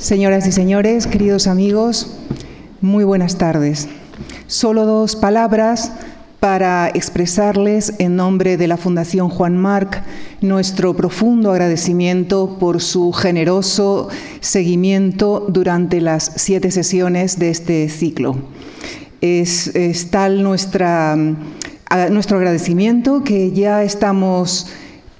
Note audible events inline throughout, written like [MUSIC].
Señoras y señores, queridos amigos, muy buenas tardes. Solo dos palabras para expresarles en nombre de la Fundación Juan Marc nuestro profundo agradecimiento por su generoso seguimiento durante las siete sesiones de este ciclo. Es, tal nuestro agradecimiento que ya estamos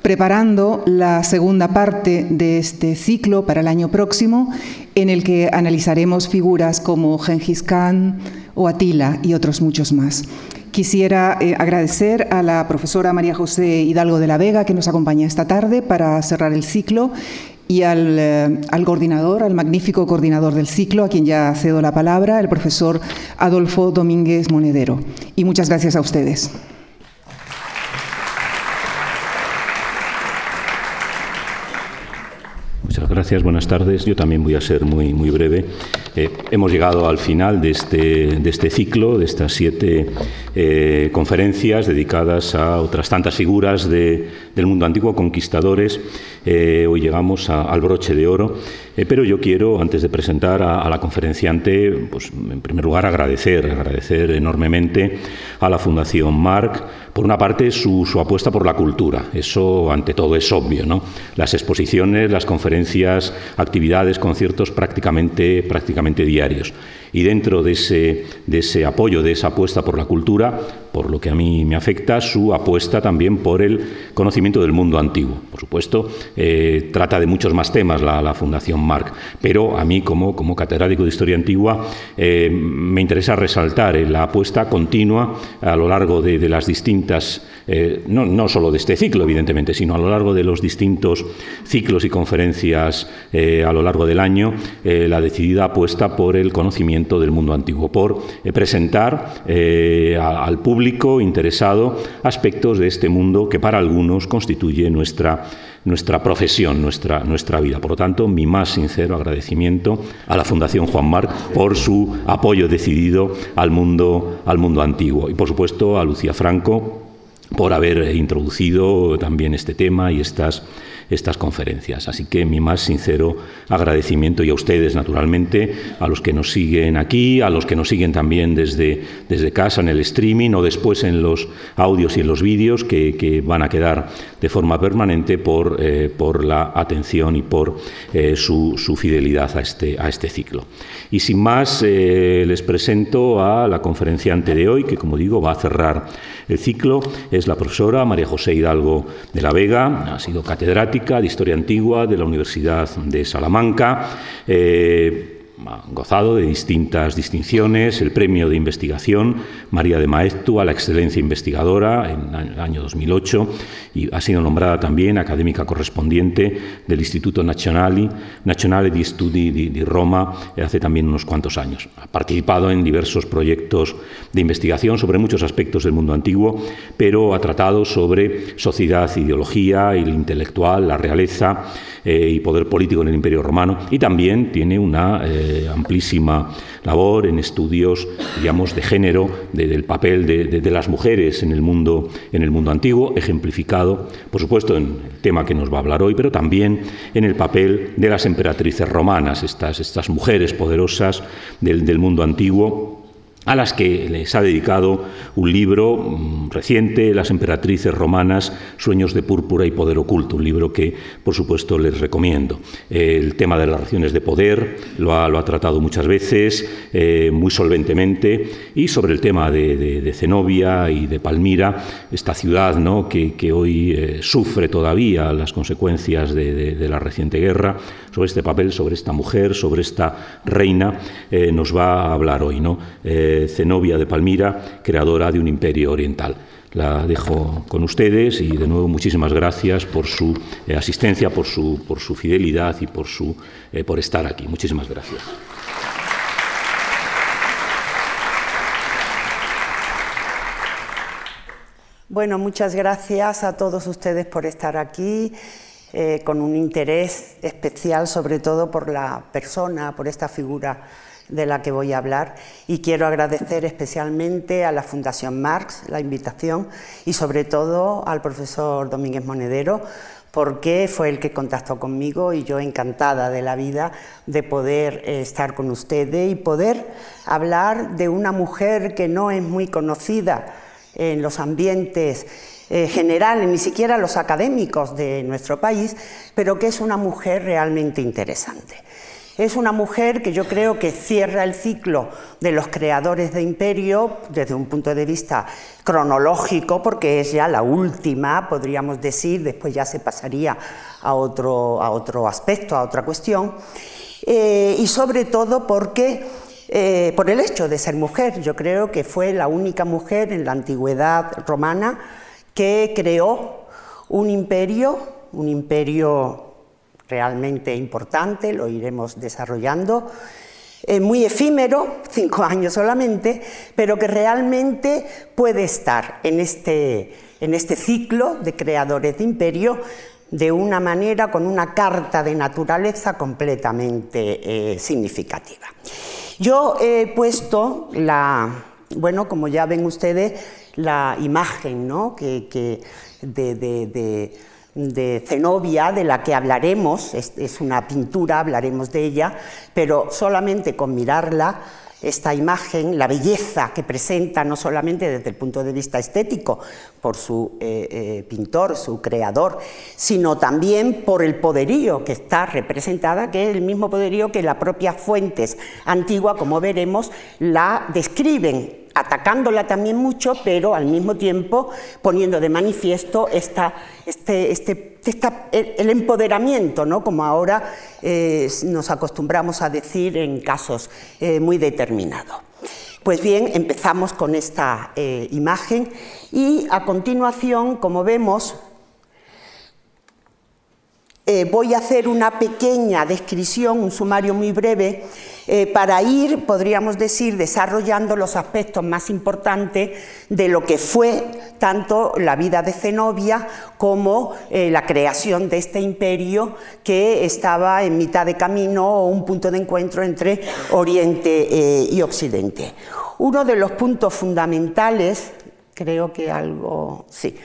preparando la segunda parte de este ciclo para el año próximo, en el que analizaremos figuras como Gengis Khan o Atila y otros muchos más. Quisiera eh, agradecer a la profesora María José Hidalgo de la Vega, que nos acompaña esta tarde para cerrar el ciclo, y al, eh, al, coordinador, al magnífico coordinador del ciclo, a quien ya cedo la palabra, el profesor Adolfo Domínguez Monedero. Y muchas gracias a ustedes. Muchas gracias, buenas tardes. Yo también voy a ser muy, muy breve. Eh, hemos llegado al final de este, de este ciclo, de estas siete eh, conferencias dedicadas a otras tantas figuras del mundo antiguo, conquistadores. Eh, hoy llegamos al broche de oro. pero yo quiero, antes de presentar a, la conferenciante, pues, en primer lugar agradecer, agradecer enormemente a la Fundación Marc, por una parte, su, su apuesta por la cultura. Eso, ante todo, es obvio. ¿no? Las exposiciones, las conferencias, actividades, conciertos prácticamente, prácticamente diarios. Y dentro de ese, de ese apoyo, de esa apuesta por la cultura, por lo que a mí me afecta, su apuesta también por el conocimiento del mundo antiguo. Por supuesto, eh, trata de muchos más temas la, Fundación Marc, pero a mí como, como catedrático de Historia Antigua eh, me interesa resaltar la apuesta continua a lo largo de, las distintas, eh, no, no, solo de este ciclo, evidentemente, sino a lo largo de los distintos ciclos y conferencias a lo largo del año, la decidida apuesta por el conocimiento del mundo antiguo, por presentar al público interesado aspectos de este mundo que para algunos constituye nuestra, nuestra profesión, nuestra, nuestra vida. Por lo tanto, mi más sincero agradecimiento a la Fundación Juan Marc por su apoyo decidido al mundo, al mundo antiguo y, por supuesto, a Lucía Franco por haber introducido también este tema y estas estas conferencias. Así que mi más sincero agradecimiento y a ustedes, naturalmente, a los que nos siguen aquí, a los que nos siguen también desde, desde casa en el streaming o después en los audios y en los vídeos que, van a quedar de forma permanente por, eh, por la atención y por eh, su, fidelidad a este, a este ciclo. Y sin más, eh, les presento a la conferenciante de hoy, que como digo va a cerrar el ciclo. Es la profesora María José Hidalgo de la Vega, ha sido catedrática de Historia Antigua de la Universidad de Salamanca. Eh, ha gozado de distintas distinciones, el premio de investigación María de Maeztu a la excelencia investigadora en el año 2008 y ha sido nombrada también académica correspondiente del Instituto Nazionale, Nazionale di Studi di, Roma hace también unos cuantos años. Ha participado en diversos proyectos de investigación sobre muchos aspectos del mundo antiguo, pero ha tratado sobre sociedad, ideología, el intelectual, la realeza eh, y poder político en el Imperio Romano y también tiene una eh, amplísima labor en estudios, digamos, de género, del papel de, las mujeres en el mundo en el mundo antiguo, ejemplificado, por supuesto, en el tema que nos va a hablar hoy, pero también en el papel de las emperatrices romanas, estas, estas mujeres poderosas del mundo antiguo a las que les ha dedicado un libro mm, reciente, Las emperatrices romanas, Sueños de púrpura y poder oculto, un libro que, por supuesto, les recomiendo. El tema de las relaciones de poder lo ha, tratado muchas veces, eh, muy solventemente, y sobre el tema de, Zenobia y de Palmira, esta ciudad ¿no? que, hoy eh, sufre todavía las consecuencias de, la reciente guerra, sobre este papel, sobre esta mujer, sobre esta reina, eh, nos va a hablar hoy. ¿no? Zenobia de Palmira, creadora de un imperio oriental. La dejo con ustedes y de nuevo muchísimas gracias por su eh, asistencia, por su, por su fidelidad y por, su, eh, por estar aquí. Muchísimas gracias. Bueno, muchas gracias a todos ustedes por estar aquí, eh, con un interés especial sobre todo por la persona, por esta figura de la que voy a hablar y quiero agradecer especialmente a la Fundación Marx la invitación y sobre todo al profesor Domínguez Monedero porque fue el que contactó conmigo y yo encantada de la vida de poder eh, estar con ustedes y poder hablar de una mujer que no es muy conocida en los ambientes eh, generales, ni siquiera los académicos de nuestro país, pero que es una mujer realmente interesante. Es una mujer que yo creo que cierra el ciclo de los creadores de imperio desde un punto de vista cronológico, porque es ya la última, podríamos decir, después ya se pasaría a otro, a otro aspecto, a otra cuestión, eh, y sobre todo porque eh, por el hecho de ser mujer. Yo creo que fue la única mujer en la antigüedad romana que creó un imperio, un imperio realmente importante, lo iremos desarrollando, eh, muy efímero, [LAUGHS] cinco años solamente, pero que realmente puede estar en este, en este ciclo de creadores de imperio de una manera, con una carta de naturaleza completamente eh, significativa. Yo he puesto la, bueno, como ya ven ustedes, la imagen ¿no? que, de de Zenobia, de la que hablaremos, es, una pintura, hablaremos de ella, pero solamente con mirarla, esta imagen, la belleza que presenta, no solamente desde el punto de vista estético, por su eh, eh, pintor, su creador, sino también por el poderío que está representada, que es el mismo poderío que las propias fuentes antiguas, como veremos, la describen atacándola también mucho, pero al mismo tiempo poniendo de manifiesto esta, este, este, el empoderamiento, ¿no? como ahora eh, nos acostumbramos a decir en casos eh, muy determinados. Pues bien, empezamos con esta eh, imagen y a continuación, como vemos, voy a hacer una pequeña descripción, un sumario muy breve eh, para ir, podríamos decir, desarrollando los aspectos más importantes de lo que fue tanto la vida de Zenobia como eh, la creación de este imperio que estaba en mitad de camino o un punto de encuentro entre Oriente eh, y Occidente. Uno de los puntos fundamentales, creo que algo, sí,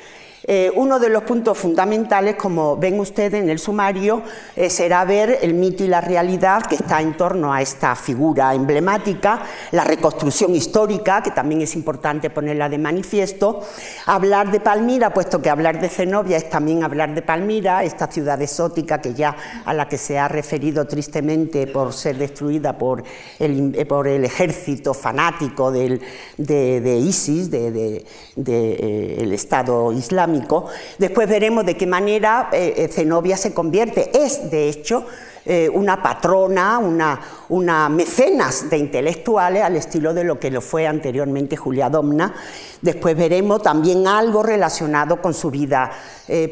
eh, uno de los puntos fundamentales, como ven ustedes en el sumario, eh, será ver el mito y la realidad que está en torno a esta figura emblemática, la reconstrucción histórica, que también es importante ponerla de manifiesto, hablar de Palmira, puesto que hablar de Zenobia es también hablar de Palmira, esta ciudad exótica que ya a la que se ha referido tristemente por ser destruida por el, eh, ejército fanático del, de, ISIS, del de, Estado Islámico Después veremos de qué manera eh, eh, Zenobia se convierte. Es, de hecho, eh, una patrona, una, una, mecenas de intelectuales al estilo de lo que lo fue anteriormente Julia Domna. Después veremos también algo relacionado con su vida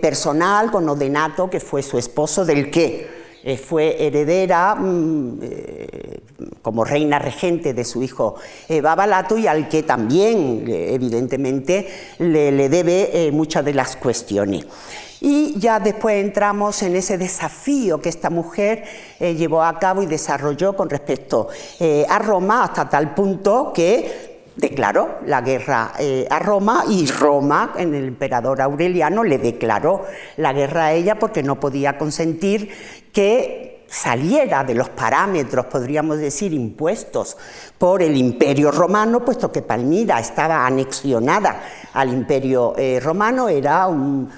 personal, con Odenato, que fue su esposo, del que eh, fue heredera mm, eh, como reina regente de su hijo eh, Babalato y al que también, evidentemente, le, debe muchas de las cuestiones. Y ya después entramos en ese desafío que esta mujer llevó a cabo y desarrolló con respecto a Roma hasta tal punto que declaró la guerra a Roma y Roma, en el emperador Aureliano, le declaró la guerra a ella porque no podía consentir que saliera de los parámetros, podríamos decir, impuestos por el imperio romano, puesto que Palmira estaba anexionada al imperio eh, romano, era un,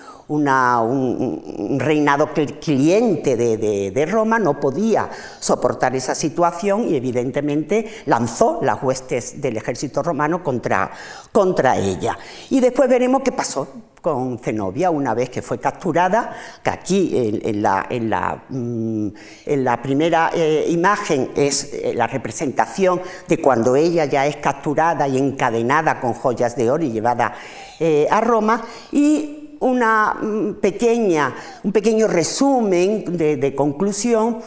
reinado cliente de, Roma, no podía soportar esa situación y evidentemente lanzó las huestes del ejército romano contra, contra ella. Y después veremos qué pasó con Zenobia una vez que fue capturada, que aquí en, la, en la, mm, primera eh, imagen es eh, la representación de cuando ella ya es capturada y encadenada con joyas de oro y llevada eh, a Roma, y una mm, pequeña, un pequeño resumen de conclusión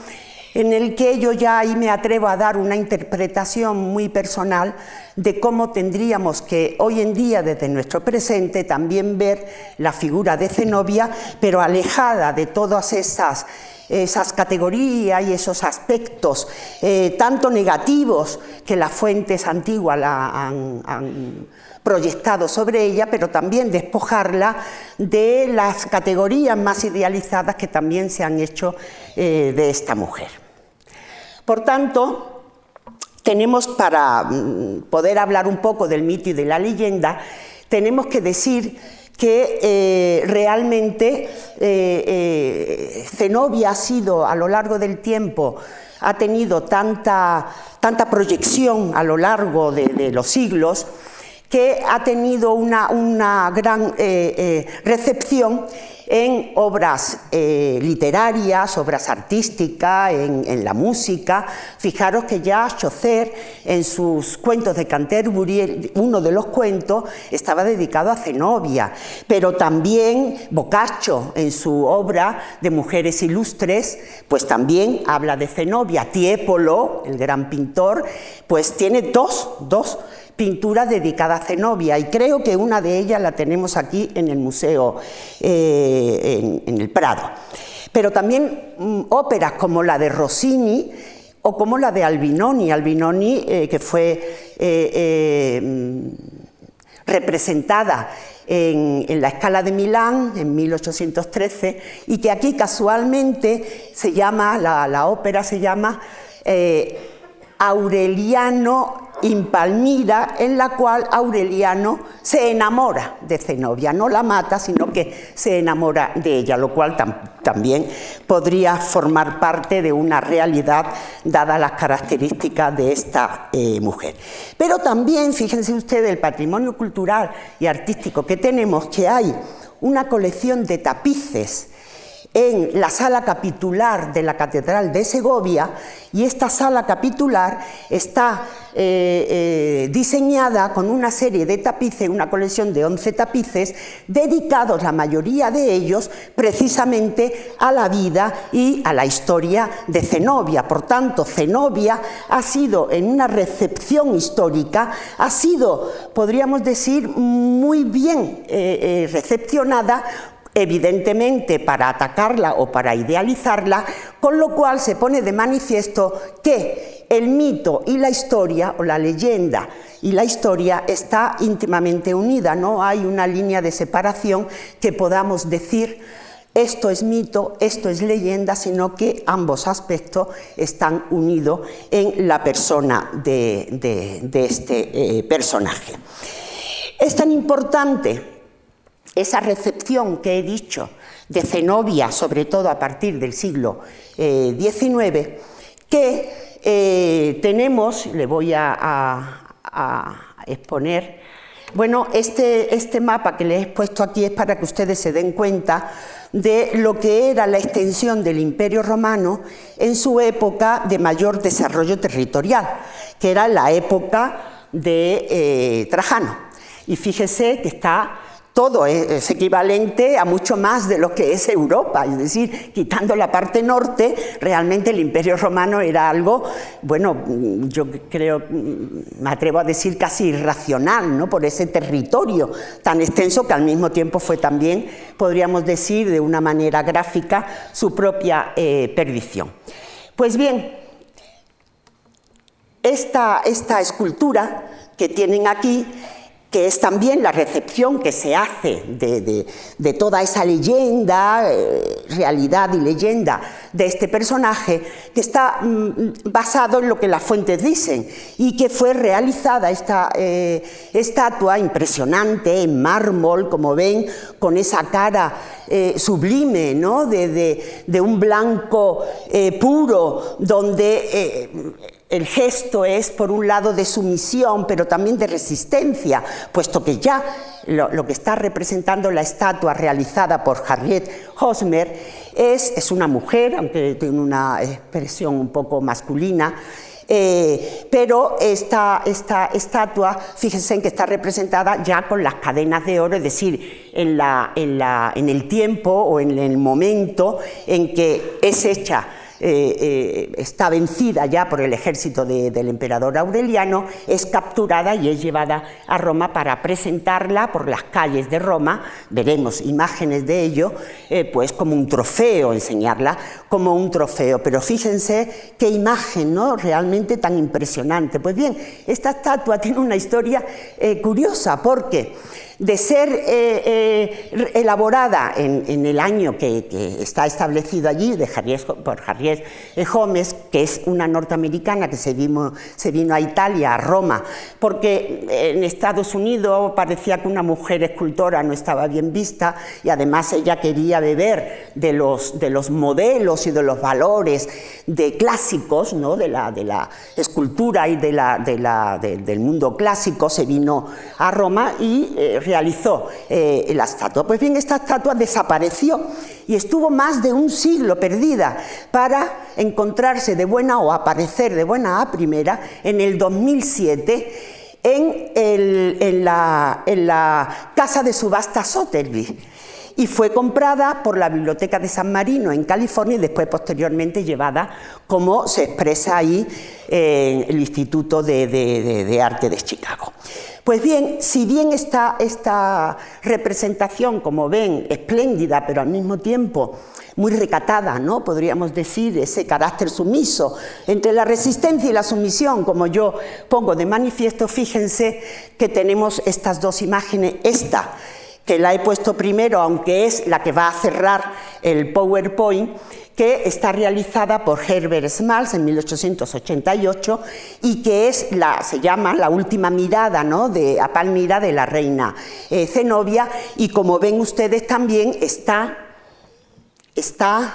en el que yo ya ahí me atrevo a dar una interpretación muy personal de cómo tendríamos que hoy en día desde nuestro presente también ver la figura de Zenobia, pero alejada de todas esas esas categorías y esos aspectos eh, tanto negativos que las fuentes antiguas han, proyectado sobre ella, pero también despojarla de las categorías más idealizadas que también se han hecho eh, de esta mujer. Por tanto, tenemos para mm, poder hablar un poco del mito y de la leyenda, tenemos que decir que eh, realmente eh, Zenobia ha sido a lo largo del tiempo, ha tenido tanta, tanta proyección a lo largo de, los siglos, que ha tenido una, gran recepción en obras eh, literarias, obras artísticas, en, la música. Fijaros que ya Chaucer, en sus cuentos de Canterbury, uno de los cuentos estaba dedicado a Zenobia, pero también Boccaccio, en su obra de Mujeres Ilustres, pues también habla de Zenobia. Tiepolo, el gran pintor, pues tiene dos, dos pintura dedicada a Zenobia y creo que una de ellas la tenemos aquí en el museo, eh, en, el Prado. Pero también mm, óperas como la de Rossini o como la de Albinoni, Albinoni eh, que fue eh, mm, representada en, la escala de Milán en 1813 y que aquí casualmente se llama, la, la ópera se llama Aureliano Impalmira, en la cual Aureliano se enamora de Zenobia, no la mata, sino que se enamora de ella, lo cual también podría formar parte de una realidad dadas las características de esta eh, mujer. Pero también, fíjense ustedes, el patrimonio cultural y artístico que tenemos, que hay una colección de tapices en la sala capitular de la Catedral de Segovia y esta sala capitular está eh, eh, diseñada con una serie de tapices, una colección de 11 tapices, dedicados la mayoría de ellos precisamente a la vida y a la historia de Zenobia. Por tanto, Zenobia ha sido en una recepción histórica, ha sido, podríamos decir, muy bien eh, recepcionada evidentemente para atacarla o para idealizarla, con lo cual se pone de manifiesto que el mito y la historia, o la leyenda y la historia, está íntimamente unida, no hay una línea de separación que podamos decir esto es mito, esto es leyenda, sino que ambos aspectos están unidos en la persona de, este eh, personaje. Es tan importante esa recepción que he dicho de Zenobia, sobre todo a partir del siglo XIX, eh, que eh, tenemos, le voy a, exponer, bueno, este, este mapa que les he puesto aquí es para que ustedes se den cuenta de lo que era la extensión del Imperio Romano en su época de mayor desarrollo territorial, que era la época de eh, Trajano. Y fíjese que está todo es, equivalente a mucho más de lo que es Europa, es decir, quitando la parte norte, realmente el Imperio Romano era algo, bueno, yo creo, me atrevo a decir casi irracional, ¿no? Por ese territorio tan extenso que al mismo tiempo fue también, podríamos decir, de una manera gráfica, su propia eh, perdición. Pues bien, esta, esta escultura que tienen aquí que es también la recepción que se hace de, toda esa leyenda, eh, realidad y leyenda de este personaje, que está mm, basado en lo que las fuentes dicen y que fue realizada esta eh, estatua impresionante en mármol, como ven, con esa cara eh, sublime, ¿no? de, un blanco puro, donde el gesto es, por un lado, de sumisión, pero también de resistencia, puesto que ya lo, que está representando la estatua realizada por Harriet Hosmer es, es una mujer, aunque tiene una expresión un poco masculina, eh, pero esta, esta, estatua, fíjense en que está representada ya con las cadenas de oro, es decir, en, la, en, la, en el tiempo o en el momento en que es hecha eh, eh, está vencida ya por el ejército del emperador Aureliano, es capturada y es llevada a Roma para presentarla por las calles de Roma, veremos imágenes de ello, eh, pues como un trofeo, enseñarla como un trofeo. Pero fíjense qué imagen, ¿no? Realmente tan impresionante. Pues bien, esta estatua [LAUGHS] tiene una historia curiosa porque de ser eh, eh, elaborada en, el año que, está establecido allí de por Harriet Gómez, que es una norteamericana que se vino, se vino a Italia, a Roma, porque en Estados Unidos parecía que una mujer escultora no estaba bien vista y además ella quería beber de los, de los modelos y de los valores de clásicos, ¿no? de, la, de la escultura y de la, del mundo clásico, se vino a Roma y eh, realizó eh, la estatua. Pues bien, esta estatua desapareció y estuvo más de un siglo perdida para encontrarse de buena o aparecer de buena a primera en el 2007 en, la, casa de subasta Sotheby y fue comprada por la Biblioteca de San Marino en California y después posteriormente llevada, como se expresa ahí, en el Instituto de, Arte de Chicago. Pues bien, si bien esta, esta representación, como ven, espléndida, pero al mismo tiempo muy recatada, ¿no? Podríamos decir, ese carácter sumiso entre la resistencia y la sumisión, como yo pongo de manifiesto, fíjense que tenemos estas dos imágenes, esta que la he puesto primero, aunque es la que va a cerrar el PowerPoint, que está realizada por Herbert Smalls en 1888 y que es la, se llama La última mirada ¿no? de, a Palmira de la reina eh, Zenobia y como ven ustedes también está, está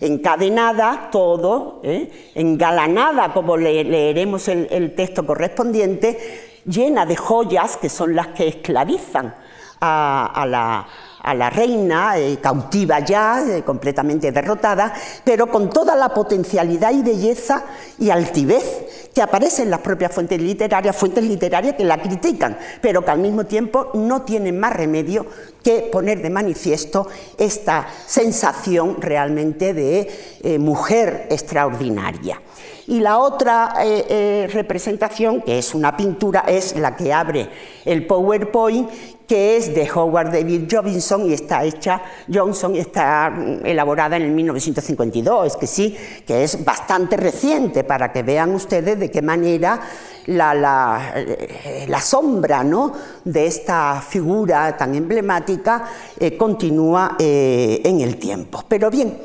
encadenada todo, ¿eh? engalanada como leeremos el texto correspondiente, llena de joyas que son las que esclavizan a, la, reina, eh, cautiva ya, eh, completamente derrotada, pero con toda la potencialidad y belleza y altivez que aparece en las propias fuentes literarias, fuentes literarias que la critican, pero que al mismo tiempo no tienen más remedio que poner de manifiesto esta sensación realmente de eh, mujer extraordinaria. Y la otra representación, que es una pintura, es la que abre el PowerPoint, que es de Howard David Johnson y está hecha, Johnson está elaborada en el 1952, es que sí, que es bastante reciente para que vean ustedes de qué manera la, eh, sombra ¿no? de esta figura tan emblemática eh, continúa eh, en el tiempo. Pero bien,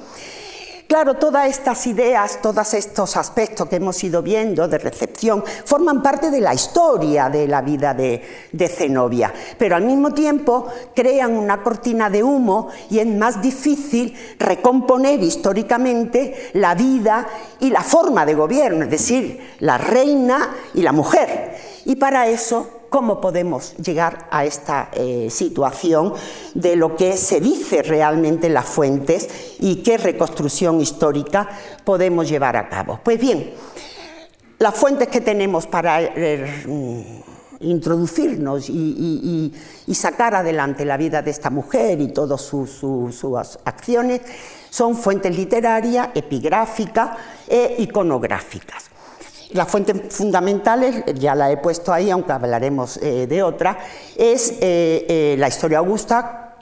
Claro, todas estas ideas, todos estos aspectos que hemos ido viendo de recepción, forman parte de la historia de la vida de, Zenobia, pero al mismo tiempo crean una cortina de humo y es más difícil recomponer históricamente la vida y la forma de gobierno, es decir, la reina y la mujer. Y para eso cómo podemos llegar a esta eh, situación de lo que se dice realmente en las fuentes y qué reconstrucción histórica podemos llevar a cabo. Pues bien, las fuentes que tenemos para eh, mm, introducirnos y, sacar adelante la vida de esta mujer y todas sus acciones son fuentes literarias, epigráficas e iconográficas. Las fuentes fundamentales, ya la he puesto ahí, aunque hablaremos eh, de otra, es eh, eh, la historia augusta,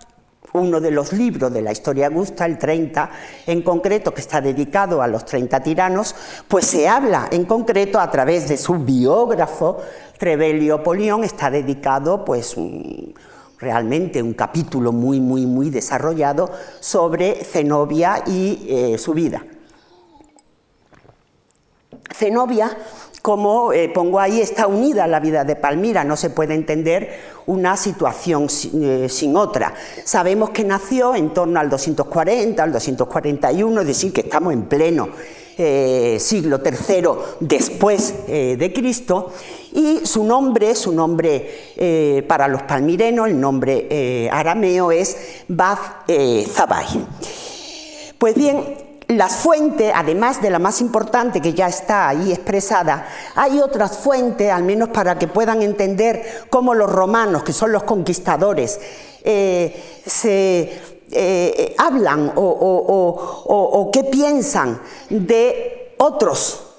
uno de los libros de la historia augusta, el 30 en concreto, que está dedicado a los 30 tiranos, pues se habla en concreto a través de su biógrafo, Trevelio Polión, está dedicado pues realmente un capítulo muy, muy, muy desarrollado sobre Zenobia y su vida. Zenobia, como eh, pongo ahí, está unida a la vida de Palmira, no se puede entender una situación eh, sin, otra. Sabemos que nació en torno al 240, al 241, es decir, que estamos en pleno eh, siglo III después de Cristo, y su nombre, su nombre para los palmirenos, el nombre arameo es Baz Zabai. Pues bien, las fuentes, además de la más importante que ya está ahí expresada, hay otras fuentes, al menos para que puedan entender cómo los romanos, que son los conquistadores, eh, se eh, hablan o, qué piensan de otros,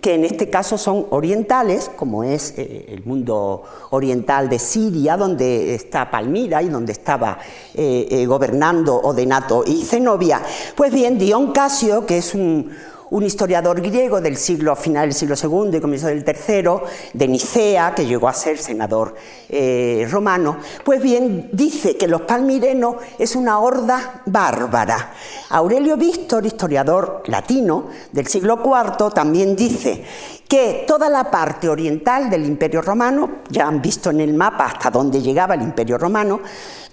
que en este caso son orientales, como es eh, el mundo oriental de Siria, donde está Palmira y donde estaba eh, gobernando Odenato y Zenobia. Pues bien, Dion Casio, que es un, un historiador griego del siglo final del siglo II y comienzo del tercero, de Nicea, que llegó a ser senador eh, romano, pues bien dice que los palmirenos es una horda bárbara. Aurelio Víctor, historiador latino del siglo IV, también dice que toda la parte oriental del Imperio Romano, ya han visto en el mapa hasta dónde llegaba el Imperio Romano,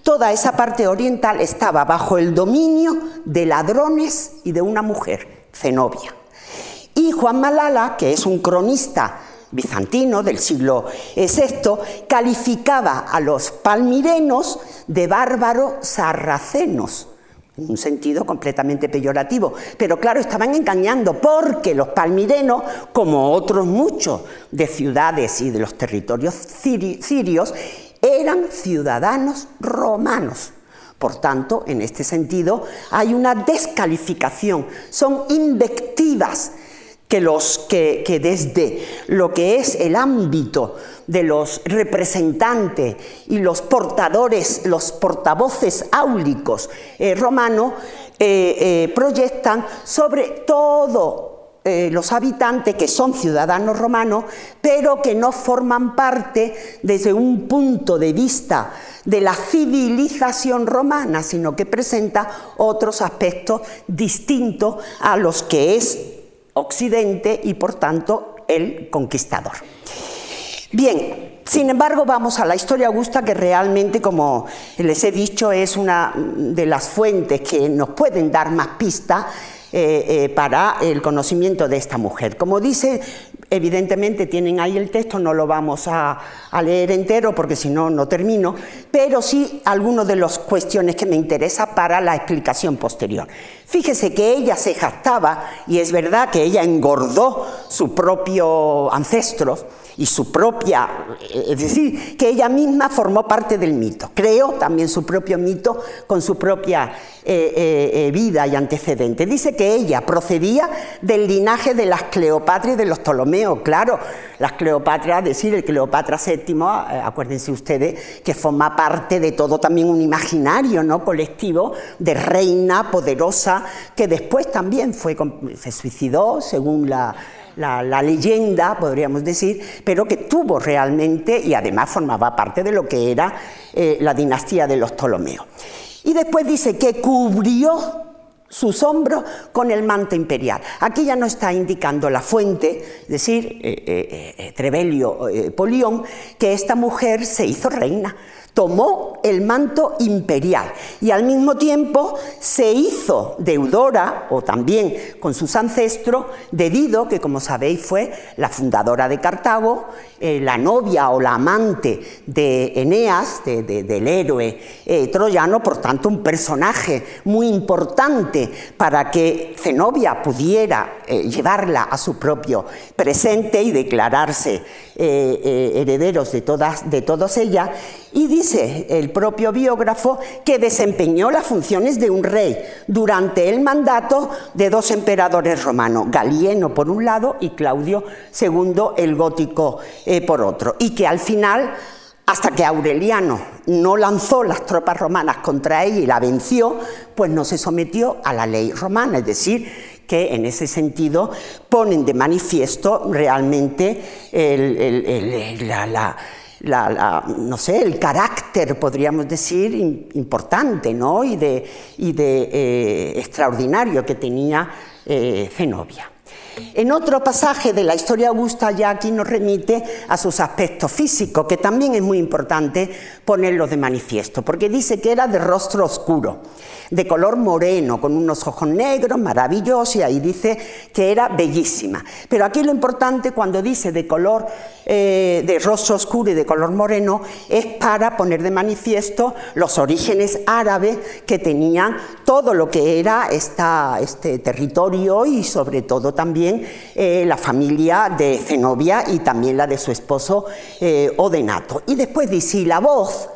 toda esa parte oriental estaba bajo el dominio de ladrones y de una mujer, Zenobia. Y Juan Malala, que es un cronista bizantino del siglo VI, calificaba a los palmirenos de bárbaros sarracenos, en un sentido completamente peyorativo. Pero claro, estaban engañando porque los palmirenos, como otros muchos de ciudades y de los territorios sirios, eran ciudadanos romanos. Por tanto, en este sentido, hay una descalificación, son invectivas que, los, que, desde lo que es el ámbito de los representantes y los portadores, los portavoces áulicos eh, romanos, eh, eh, proyectan sobre todo los habitantes que son ciudadanos romanos, pero que no forman parte desde un punto de vista de la civilización romana, sino que presenta otros aspectos distintos a los que es Occidente y por tanto el conquistador. Bien, sin embargo, vamos a la historia augusta que realmente, como les he dicho, es una de las fuentes que nos pueden dar más pistas eh, eh, para el conocimiento de esta mujer. Como dice, evidentemente tienen ahí el texto, no lo vamos a, leer entero porque si no, no termino, pero sí algunas de las cuestiones que me interesa para la explicación posterior. Fíjese que ella se jactaba, y es verdad que ella engordó su propio ancestro, y su propia, eh, es decir, que ella misma formó parte del mito, creó también su propio mito con su propia eh, eh, vida y antecedente. Dice que ella procedía del linaje de las Cleopatras y de los Ptolomeos, claro, las Cleopatras, es decir, el Cleopatra VII, acuérdense ustedes, que forma parte de todo también un imaginario ¿no? colectivo de reina poderosa, que después también fue, se suicidó, según la la, leyenda, podríamos decir, pero que tuvo realmente y además formaba parte de lo que era eh, la dinastía de los Ptolomeos. Y después dice que cubrió sus hombros con el manto imperial. Aquí ya no está indicando la fuente, es decir, eh, eh, Trevelio Polión, que esta mujer se hizo reina tomó el manto imperial y al mismo tiempo se hizo deudora, o también con sus ancestros, de Dido, que como sabéis fue la fundadora de Cartago, eh, la novia o la amante de Eneas, del héroe eh, troyano, por tanto un personaje muy importante para que Zenobia pudiera eh, llevarla a su propio presente y declararse herederos de todas, de todos ellas. Y el propio biógrafo que desempeñó las funciones de un rey durante el mandato de dos emperadores romanos, Galieno por un lado y Claudio II el gótico eh, por otro. Y que al final, hasta que Aureliano no lanzó las tropas romanas contra ella y la venció, pues no se sometió a la ley romana, es decir, que en ese sentido ponen de manifiesto realmente la no sé, el carácter, podríamos decir, importante ¿no? y de, y de eh, extraordinario que tenía eh, Zenobia. En otro pasaje de la historia augusta ya aquí nos remite a sus aspectos físicos, que también es muy importante ponerlos de manifiesto, porque dice que era de rostro oscuro de color moreno, con unos ojos negros, maravillosos, y ahí dice que era bellísima. Pero aquí lo importante cuando dice de color, eh, de rostro oscuro y de color moreno, es para poner de manifiesto los orígenes árabes que tenían todo lo que era esta, este territorio y sobre todo también eh, la familia de Zenobia y también la de su esposo eh, Odenato. Y después dice, y la voz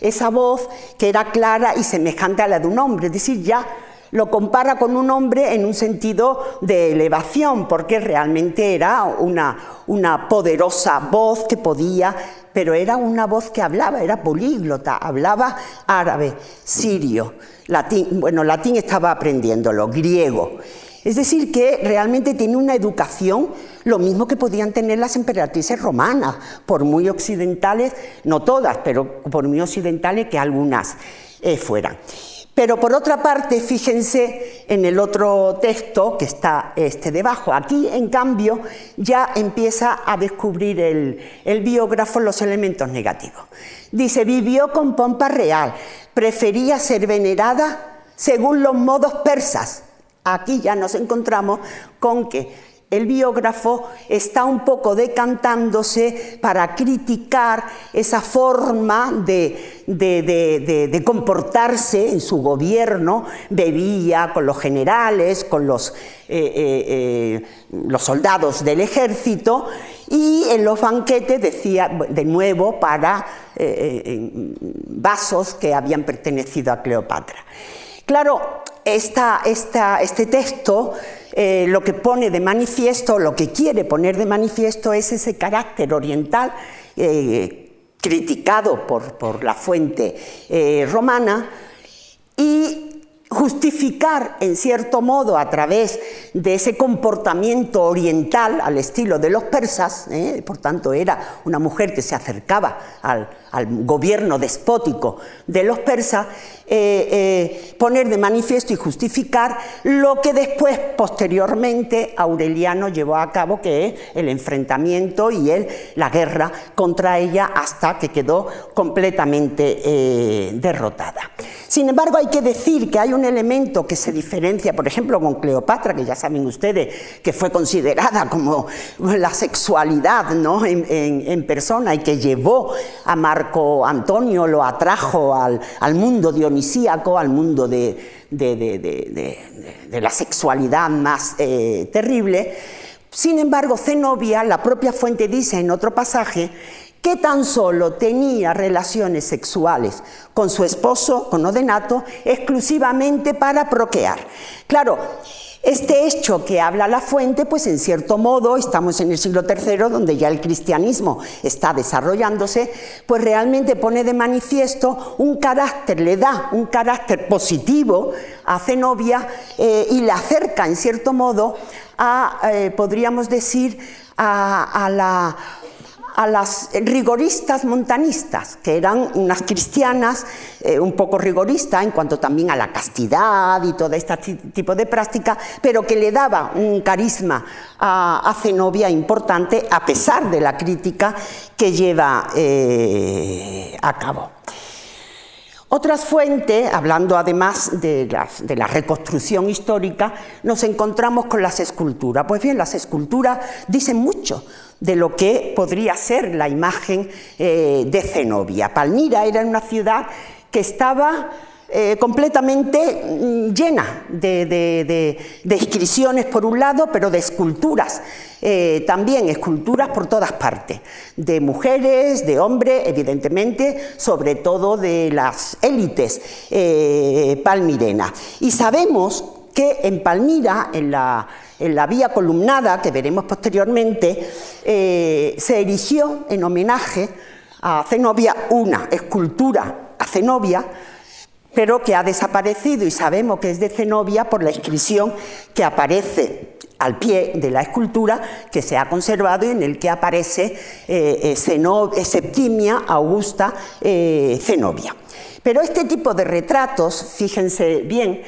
esa voz que era clara y semejante a la de un hombre, es decir, ya lo compara con un hombre en un sentido de elevación, porque realmente era una, una poderosa voz que podía, pero era una voz que hablaba, era políglota, hablaba árabe, sirio, latín, bueno, latín estaba aprendiéndolo, griego. Es decir, que realmente tiene una educación lo mismo que podían tener las emperatrices romanas, por muy occidentales, no todas, pero por muy occidentales que algunas eh, fueran. Pero por otra parte, fíjense en el otro texto que está este debajo. Aquí, en cambio, ya empieza a descubrir el, el biógrafo los elementos negativos. Dice, vivió con pompa real, prefería ser venerada según los modos persas Aquí ya nos encontramos con que el biógrafo está un poco decantándose para criticar esa forma de, comportarse en su gobierno, bebía con los generales, con los, eh, eh, eh, los soldados del ejército y en los banquetes decía de nuevo para vasos que habían pertenecido a Cleopatra. Claro, este texto eh, lo que pone de manifiesto, lo que quiere poner de manifiesto es ese carácter oriental eh, criticado por, la fuente eh, romana y justificar en cierto modo a través de ese comportamiento oriental al estilo de los persas, por tanto era una mujer que se acercaba al, gobierno despótico de los persas, eh, eh, poner de manifiesto y justificar lo que después, posteriormente, Aureliano llevó a cabo, que es el enfrentamiento y el, la guerra contra ella hasta que quedó completamente derrotada. Sin embargo, hay que decir que hay un elemento que se diferencia, por ejemplo, con Cleopatra, que ya saben ustedes que fue considerada como la sexualidad ¿no? en, persona y que llevó a Antonio, lo atrajo al, mundo dionisíaco, al mundo de, la sexualidad más eh, terrible. Sin embargo, Zenobia, la propia fuente dice en otro pasaje, que tan solo tenía relaciones sexuales con su esposo, con Odenato, exclusivamente para procrear. Claro, este hecho que habla la fuente, pues en cierto modo estamos en el siglo III, donde ya el cristianismo está desarrollándose, pues realmente pone de manifiesto un carácter, le da un carácter positivo a Zenobia eh, y la acerca en cierto modo a, eh, podríamos decir, a la a las rigoristas montanistas, que eran unas cristianas eh, un poco rigoristas en cuanto también a la castidad y todo este tipo de práctica, pero que le daba un carisma a, Zenobia importante a pesar de la crítica que lleva eh, a cabo. Otras fuentes, hablando además de la, reconstrucción histórica, nos encontramos con las esculturas. Pues bien, las esculturas dicen mucho de lo que podría ser la imagen eh, de Zenobia. Palmira era una ciudad que estaba eh, completamente mm, llena de, inscripciones por un lado, pero de esculturas, eh, también esculturas por todas partes, de mujeres, de hombres, evidentemente, sobre todo de las élites palmirenas. Y sabemos que en Palmira, en la, en la vía columnada, que veremos posteriormente, se erigió en homenaje a Zenobia una escultura a Zenobia, pero que ha desaparecido y sabemos que es de Zenobia por la inscripción que aparece al pie de la escultura que se ha conservado y en el que aparece eh, eh, Septimia Augusta eh, Zenobia. Pero este tipo de retratos, fíjense bien,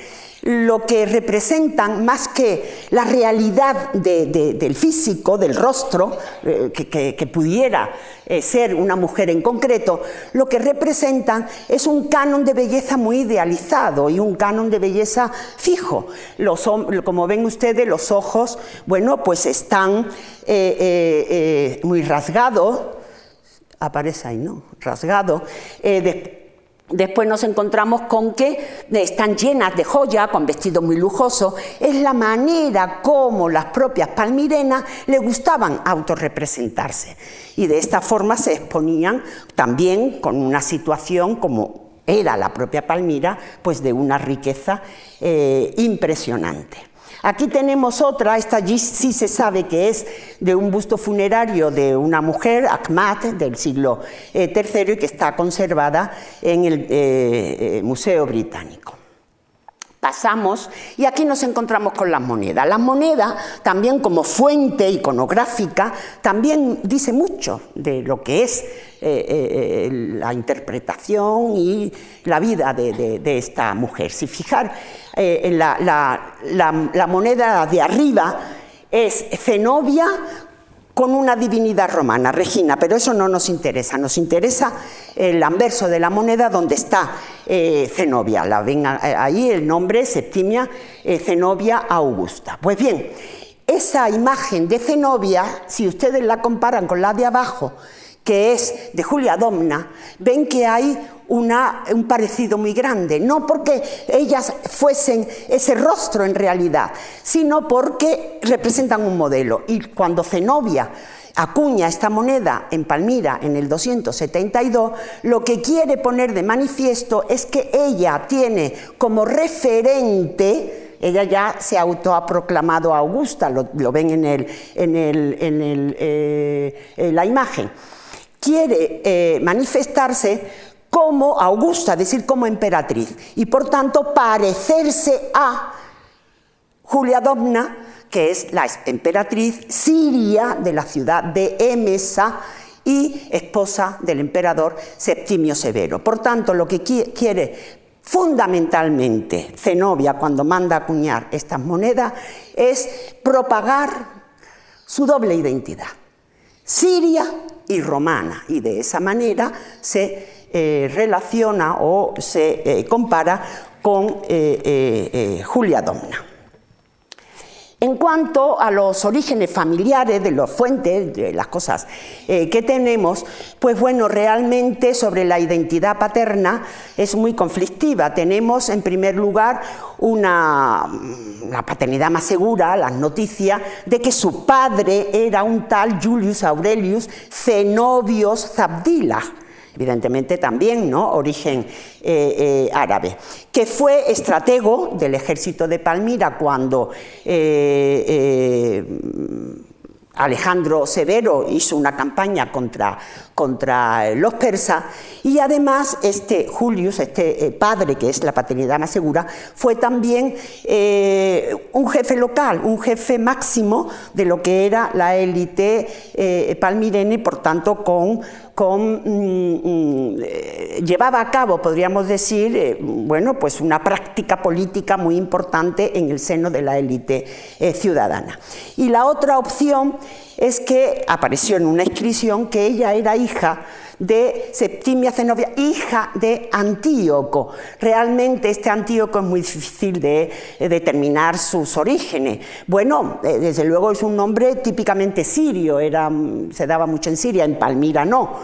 lo que representan más que la realidad del físico, del rostro, eh, que, pudiera eh, ser una mujer en concreto, lo que representan es un canon de belleza muy idealizado y un canon de belleza fijo. como ven ustedes, los ojos, bueno, pues están eh, muy rasgados, aparece ahí, ¿no? Rasgado, Después nos encontramos con que están llenas de joya, con vestidos muy lujosos. Es la manera como las propias palmirenas le gustaban autorrepresentarse. Y de esta forma se exponían también con una situación como era la propia Palmira, pues de una riqueza eh, impresionante. Aquí tenemos otra, esta sí se sabe que es de un busto funerario de una mujer, Akhmat, del siglo III, eh, y que está conservada en el eh, eh, Museo Británico. Pasamos y aquí nos encontramos con las monedas. Las monedas, también como fuente iconográfica, también dice mucho de lo que es la interpretación y la vida de, esta mujer. Si fijar, eh, la, moneda de arriba es Zenobia con una divinidad romana, Regina, pero eso no nos interesa, nos interesa el anverso de la moneda donde está eh, Zenobia, la ahí el nombre Septimia eh, Zenobia Augusta. Pues bien, esa imagen de Zenobia, si ustedes la comparan con la de abajo, que es de Julia Domna, ven que hay un parecido muy grande, no porque ellas fuesen ese rostro en realidad, sino porque representan un modelo. Y cuando Zenobia acuña esta moneda en Palmira en el 272, lo que quiere poner de manifiesto es que ella tiene como referente, ella ya se auto ha proclamado Augusta, lo, ven en, el, en, el, en eh, la imagen, quiere eh, manifestarse como Augusta, es decir, como emperatriz, y por tanto parecerse a Julia Domna, que es la emperatriz siria de la ciudad de Emesa y esposa del emperador Septimio Severo. Por tanto, lo que quiere fundamentalmente Zenobia cuando manda acuñar estas monedas es propagar su doble identidad, siria y romana, y de esa manera se eh, relaciona o se eh, compara con eh, Julia Domna. En cuanto a los orígenes familiares de las fuentes, de las cosas que tenemos, pues bueno, realmente sobre la identidad paterna es muy conflictiva. Tenemos en primer lugar una la paternidad más segura, las noticias de que su padre era un tal Julius Aurelius Zenobios Zabdila evidentemente también, ¿no? origen eh, eh, árabe, que fue estratego del ejército de Palmira cuando eh, Alejandro Severo hizo una campaña contra, contra los persas y además este Julius, este padre que es la paternidad más segura, fue también un jefe local, un jefe máximo de lo que era la élite eh, palmirene, por tanto con, mm, mm, llevaba a cabo, podríamos decir, bueno, pues una práctica política muy importante en el seno de la élite ciudadana. Y la otra opción es que apareció en una inscripción que ella era hija de Septimia Zenobia, hija de Antíoco. Realmente este Antíoco es muy difícil de determinar sus orígenes. Bueno, eh, desde luego es un nombre típicamente sirio, era, se daba mucho en Siria, en Palmira no.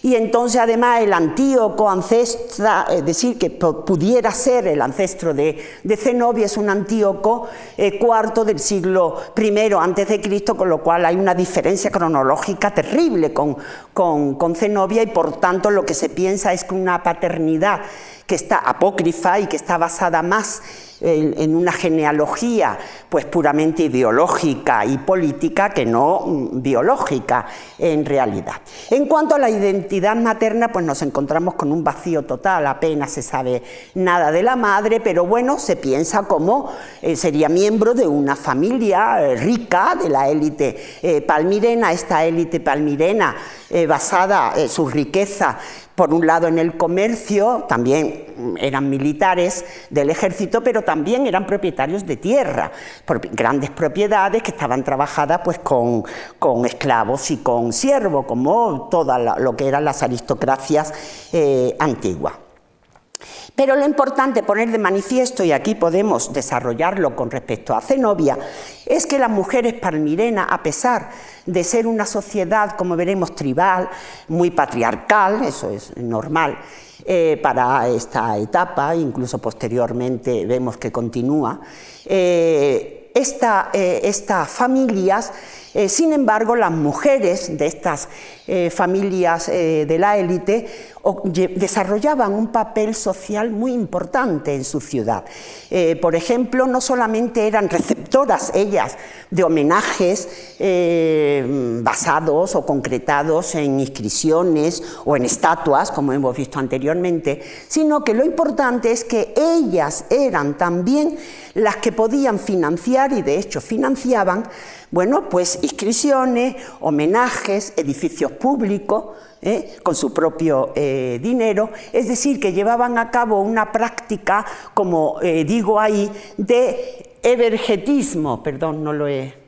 Y entonces además el Antíoco ancestra, es decir, que pudiera ser el ancestro de, Zenobia, es un Antíoco eh, cuarto del siglo I antes de Cristo, con lo cual hay una diferencia cronológica terrible con, con, con Zenobia y por tanto lo que se piensa es que una paternidad que está apócrifa y que está basada más en, una genealogía pues puramente ideológica y política que no mm, biológica en realidad. En cuanto a la identidad materna, pues nos encontramos con un vacío total, apenas se sabe nada de la madre, pero bueno, se piensa como eh, sería miembro de una familia eh, rica de la élite eh, palmirena, esta élite palmirena basada en su riqueza por un lado en el comercio, también eran militares del ejército, pero también eran propietarios de tierra, grandes propiedades que estaban trabajadas pues, con, esclavos y con siervos, como todo lo que eran las aristocracias eh, antiguas. Pero lo importante poner de manifiesto, y aquí podemos desarrollarlo con respecto a Zenobia, es que las mujeres palmirenas, a pesar de ser una sociedad, como veremos, tribal, muy patriarcal, eso es normal, eh, para esta etapa, incluso posteriormente vemos que continúa, eh, eh, estas familias sin embargo, las mujeres de estas eh, familias eh, de la élite desarrollaban un papel social muy importante en su ciudad. por ejemplo, no solamente eran receptoras ellas de homenajes basados o concretados en inscripciones o en estatuas, como hemos visto anteriormente, sino que lo importante es que ellas eran también las que podían financiar y de hecho financiaban bueno, pues inscripciones, homenajes, edificios públicos, ¿eh? con su propio eh, dinero, es decir, que llevaban a cabo una práctica, como eh, digo ahí, de evergetismo, perdón, no lo he...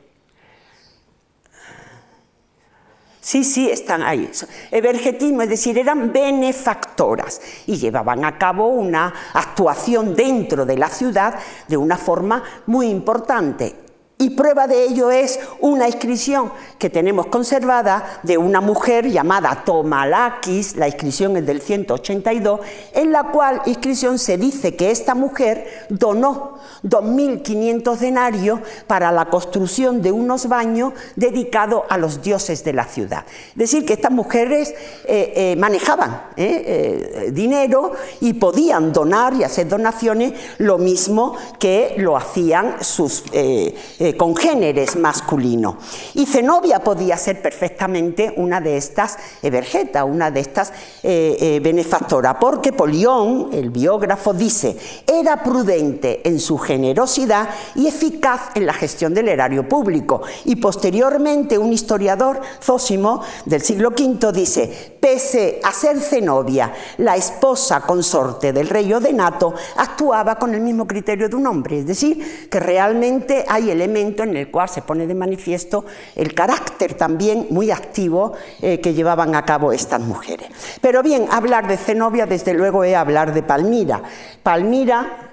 Sí, sí, están ahí. Evergetismo, es decir, eran benefactoras y llevaban a cabo una actuación dentro de la ciudad de una forma muy importante. Y prueba de ello es una inscripción que tenemos conservada de una mujer llamada Tomalakis, la inscripción es del 182, en la cual inscripción se dice que esta mujer donó 2.500 denarios para la construcción de unos baños dedicados a los dioses de la ciudad. Es decir, que estas mujeres eh, eh, manejaban eh, dinero y podían donar y hacer donaciones lo mismo que lo hacían sus congéneres masculinos. Y Zenobia podía ser perfectamente una de estas evergetas, una de estas benefactoras, porque Polión, el biógrafo, dice, era prudente en su generosidad y eficaz en la gestión del erario público. Y posteriormente un historiador, Zósimo, del siglo V, dice, pese a ser Zenobia, la esposa consorte del rey Odenato, actuaba con el mismo criterio de un hombre, es decir, que realmente hay elementos en el cual se pone de manifiesto el carácter también muy activo eh, que llevaban a cabo estas mujeres. Pero bien, hablar de Zenobia desde luego es hablar de Palmira. Palmira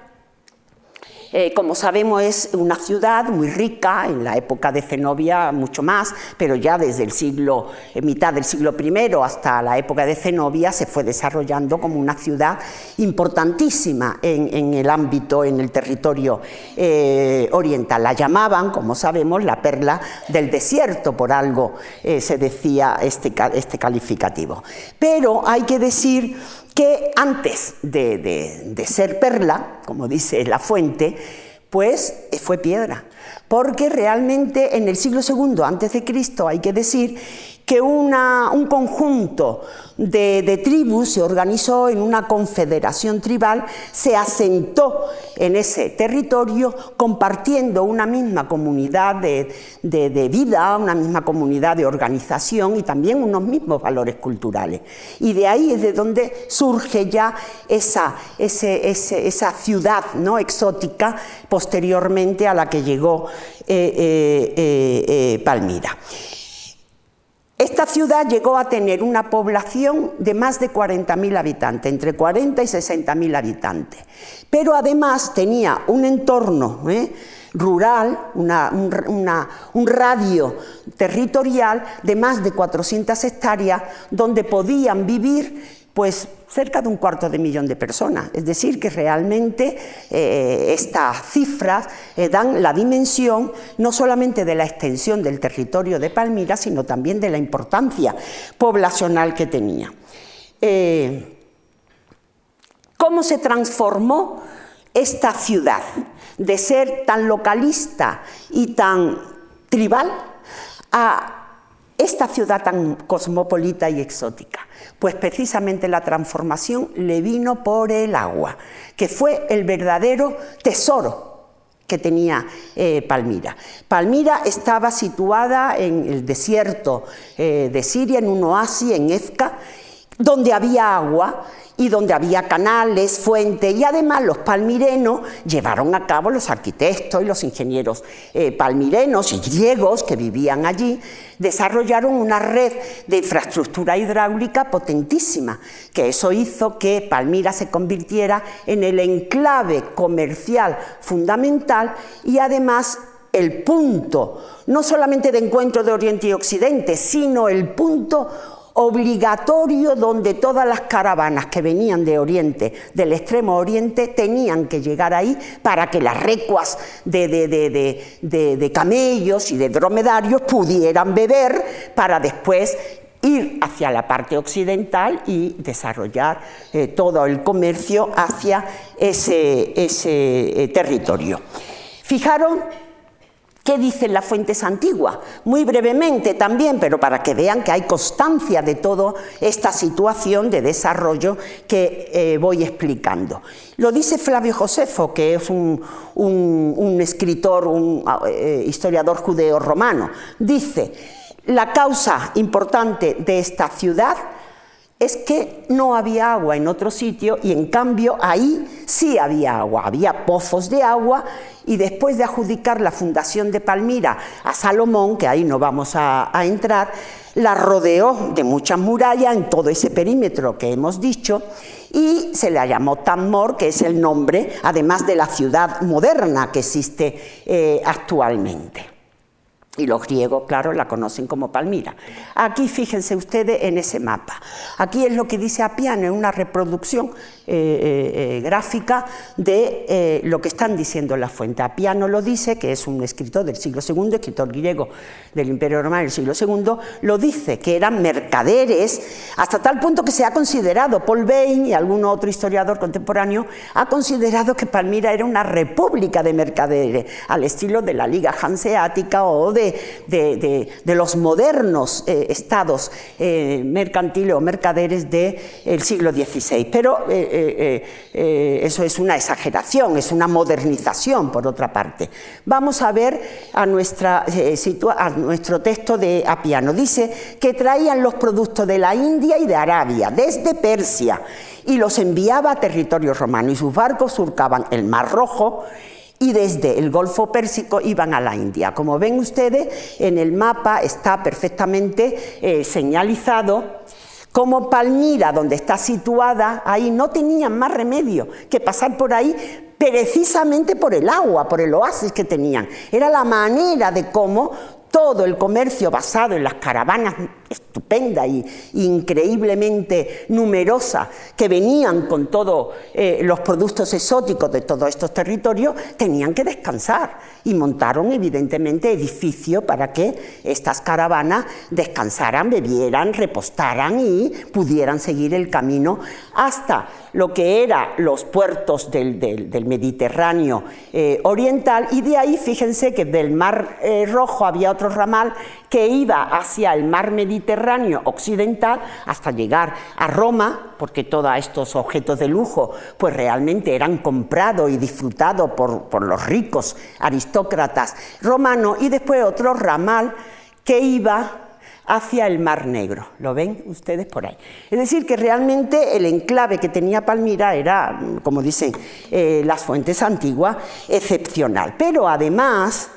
eh, como sabemos, es una ciudad muy rica, en la época de Zenobia mucho más, pero ya desde el siglo, eh, mitad del siglo I hasta la época de Zenobia se fue desarrollando como una ciudad importantísima en, el ámbito, en el territorio eh, oriental. La llamaban, como sabemos, la perla del desierto, por algo se decía este, este calificativo. Pero hay que decir que antes de, ser perla, como dice la fuente, pues fue piedra. Porque realmente en el siglo II antes de Cristo hay que decir que un conjunto de, tribus se organizó en una confederación tribal, se asentó en ese territorio compartiendo una misma comunidad de, vida, una misma comunidad de organización y también unos mismos valores culturales. Y de ahí es de donde surge ya esa, esa ciudad ¿no? exótica posteriormente a la que llegó eh, eh, eh, Palmira. Esta ciudad llegó a tener una población de más de 40.000 habitantes, entre 40 y 60.000 habitantes, pero además tenía un entorno ¿eh? rural, un radio territorial de más de 400 hectáreas donde podían vivir pues cerca de un cuarto de millón de personas. Es decir, que realmente eh, estas cifras eh, dan la dimensión no solamente de la extensión del territorio de Palmira, sino también de la importancia poblacional que tenía. Eh, ¿Cómo se transformó esta ciudad de ser tan localista y tan tribal a esta ciudad tan cosmopolita y exótica? Pues precisamente la transformación le vino por el agua, que fue el verdadero tesoro que tenía eh, Palmira. Palmira estaba situada en el desierto eh, de Siria, en un oasis, en Ezca, donde había agua y donde había canales, fuentes, y además los palmirenos llevaron a cabo los arquitectos y los ingenieros eh, palmirenos y griegos que vivían allí, desarrollaron una red de infraestructura hidráulica potentísima, que eso hizo que Palmira se convirtiera en el enclave comercial fundamental y además el punto, no solamente de encuentro de Oriente y Occidente, sino el punto obligatorio donde todas las caravanas que venían de Oriente, del extremo Oriente, tenían que llegar ahí para que las recuas de, de, camellos y de dromedarios pudieran beber para después ir hacia la parte occidental y desarrollar eh, todo el comercio hacia ese, ese eh, territorio. Fijaron ¿Qué dicen las fuentes antiguas? Muy brevemente también, pero para que vean que hay constancia de toda esta situación de desarrollo que eh, voy explicando. Lo dice Flavio Josefo, que es un, escritor, un eh, historiador judeo-romano. Dice, la causa importante de esta ciudad es que no había agua en otro sitio y en cambio ahí sí había agua, había pozos de agua y después de adjudicar la fundación de Palmira a Salomón, que ahí no vamos a, entrar, la rodeó de muchas murallas en todo ese perímetro que hemos dicho y se la llamó Tammor, que es el nombre, además de la ciudad moderna que existe eh, actualmente. Y los griegos, claro, la conocen como Palmira. Aquí fíjense ustedes en ese mapa. Aquí es lo que dice Apiano, en una reproducción eh, eh, eh, gráfica de lo que están diciendo las fuentes. Apiano lo dice, que es un escritor del siglo II, escritor griego del Imperio Romano del siglo II, lo dice, que eran mercaderes, hasta tal punto que se ha considerado, Paul Bain y algún otro historiador contemporáneo, ha considerado que Palmira era una república de mercaderes, al estilo de la Liga Hanseática o de, de, los modernos estados mercantiles o mercaderes del siglo XVI. Pero eh, eso es una exageración, es una modernización, por otra parte. Vamos a ver eh, a nuestro texto de Apiano. Dice que traían los productos de la India y de Arabia, desde Persia, y los enviaba a territorio romano, y sus barcos surcaban el Mar Rojo y desde el Golfo Pérsico iban a la India. Como ven ustedes, en el mapa está perfectamente señalizado como Palmira, donde está situada, ahí no tenían más remedio que pasar por ahí precisamente por el agua, por el oasis que tenían. Era la manera de cómo todo el comercio basado en las caravanas estupenda y increíblemente numerosa que venían con todos eh, los productos exóticos de todos estos territorios, tenían que descansar. Y montaron evidentemente edificios para que estas caravanas descansaran, bebieran, repostaran y pudieran seguir el camino hasta lo que eran los puertos del, Mediterráneo eh, oriental. Y de ahí fíjense que del Mar eh, Rojo había otro ramal que iba hacia el mar Mediterráneo occidental hasta llegar a Roma, porque todos estos objetos de lujo pues realmente eran comprados y disfrutados por, por los ricos aristócratas romanos, y después otro ramal que iba hacia el Mar Negro. ¿Lo ven ustedes por ahí? Es decir, que realmente el enclave que tenía Palmira era, como dicen eh, las fuentes antiguas, excepcional. Pero además,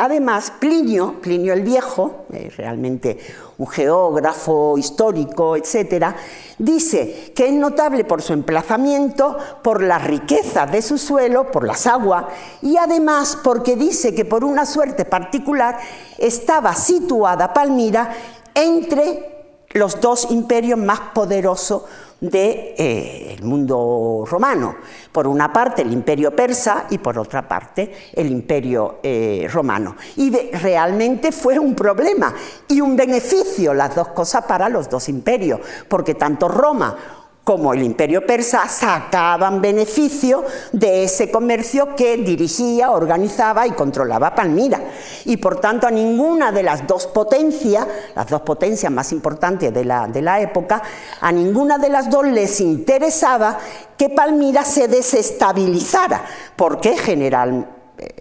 Además, Plinio, Plinio el Viejo, eh, realmente un geógrafo histórico, etc., dice que es notable por su emplazamiento, por la riqueza de su suelo, por las aguas, y además porque dice que por una suerte particular estaba situada Palmira entre los dos imperios más poderosos del de, eh, mundo romano. Por una parte el imperio persa y por otra parte el imperio eh, romano. Y realmente fue un problema y un beneficio las dos cosas para los dos imperios, porque tanto Roma como el imperio persa sacaban beneficio de ese comercio que dirigía, organizaba y controlaba Palmira. Y por tanto a ninguna de las dos potencias, las dos potencias más importantes de la, de la época, a ninguna de las dos les interesaba que Palmira se desestabilizara, porque general,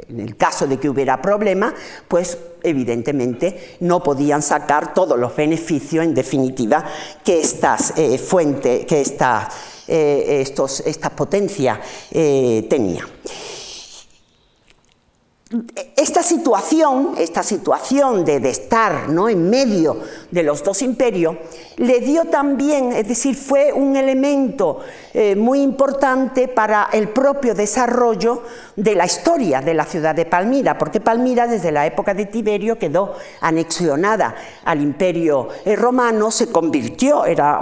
en el caso de que hubiera problemas, pues evidentemente no podían sacar todos los beneficios, en definitiva, que estas fuentes, que estas, estos, estas potencias tenían. Esta situación, esta situación de, estar ¿no? en medio de los dos imperios, le dio también, es decir, fue un elemento eh, muy importante para el propio desarrollo de la historia de la ciudad de Palmira, porque Palmira desde la época de Tiberio quedó anexionada al imperio eh, romano, se convirtió, era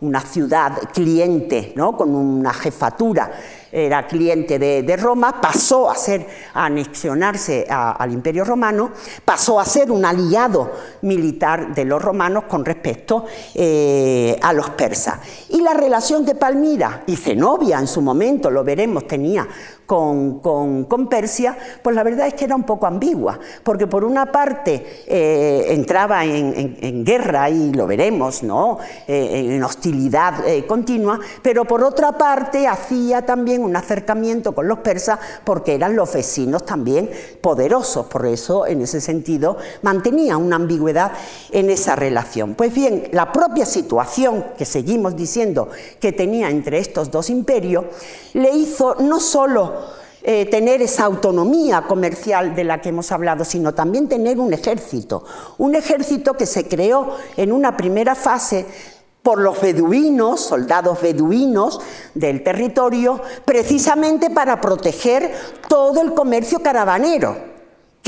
una ciudad cliente, ¿no? con una jefatura era cliente de, Roma, pasó a ser a anexionarse al Imperio Romano, pasó a ser un aliado militar de los romanos con respecto eh, a los persas. Y la relación que Palmira y Zenobia en su momento, lo veremos, tenía con, Persia, pues la verdad es que era un poco ambigua, porque por una parte eh, entraba en, guerra, y lo veremos, ¿no? Eh, en hostilidad eh, continua, pero por otra parte hacía también un acercamiento con los persas porque eran los vecinos también poderosos, por eso en ese sentido mantenía una ambigüedad en esa relación. Pues bien, la propia situación que seguimos diciendo que tenía entre estos dos imperios le hizo no solo eh, tener esa autonomía comercial de la que hemos hablado, sino también tener un ejército. Un ejército que se creó en una primera fase por los beduinos, soldados beduinos del territorio, precisamente para proteger todo el comercio caravanero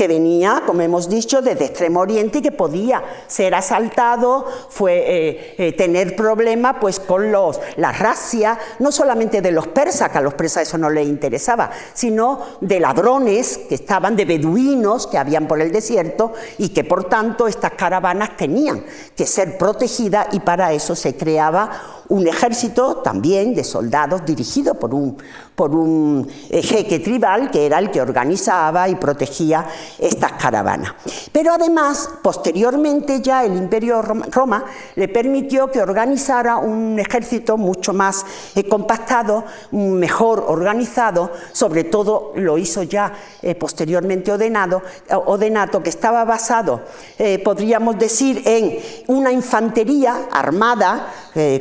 que venía, como hemos dicho, desde Extremo Oriente y que podía ser asaltado, fue eh, eh, tener problemas pues, con los, la racia, no solamente de los persas, que a los persas eso no les interesaba, sino de ladrones que estaban, de beduinos que habían por el desierto y que por tanto estas caravanas tenían que ser protegidas y para eso se creaba un ejército también de soldados dirigido por un, por un jeque tribal que era el que organizaba y protegía estas caravanas. Pero además, posteriormente ya el Imperio Roma le permitió que organizara un ejército mucho más eh, compactado, mejor organizado, sobre todo lo hizo ya eh, posteriormente Odenado, Odenato, que estaba basado, eh, podríamos decir, en una infantería armada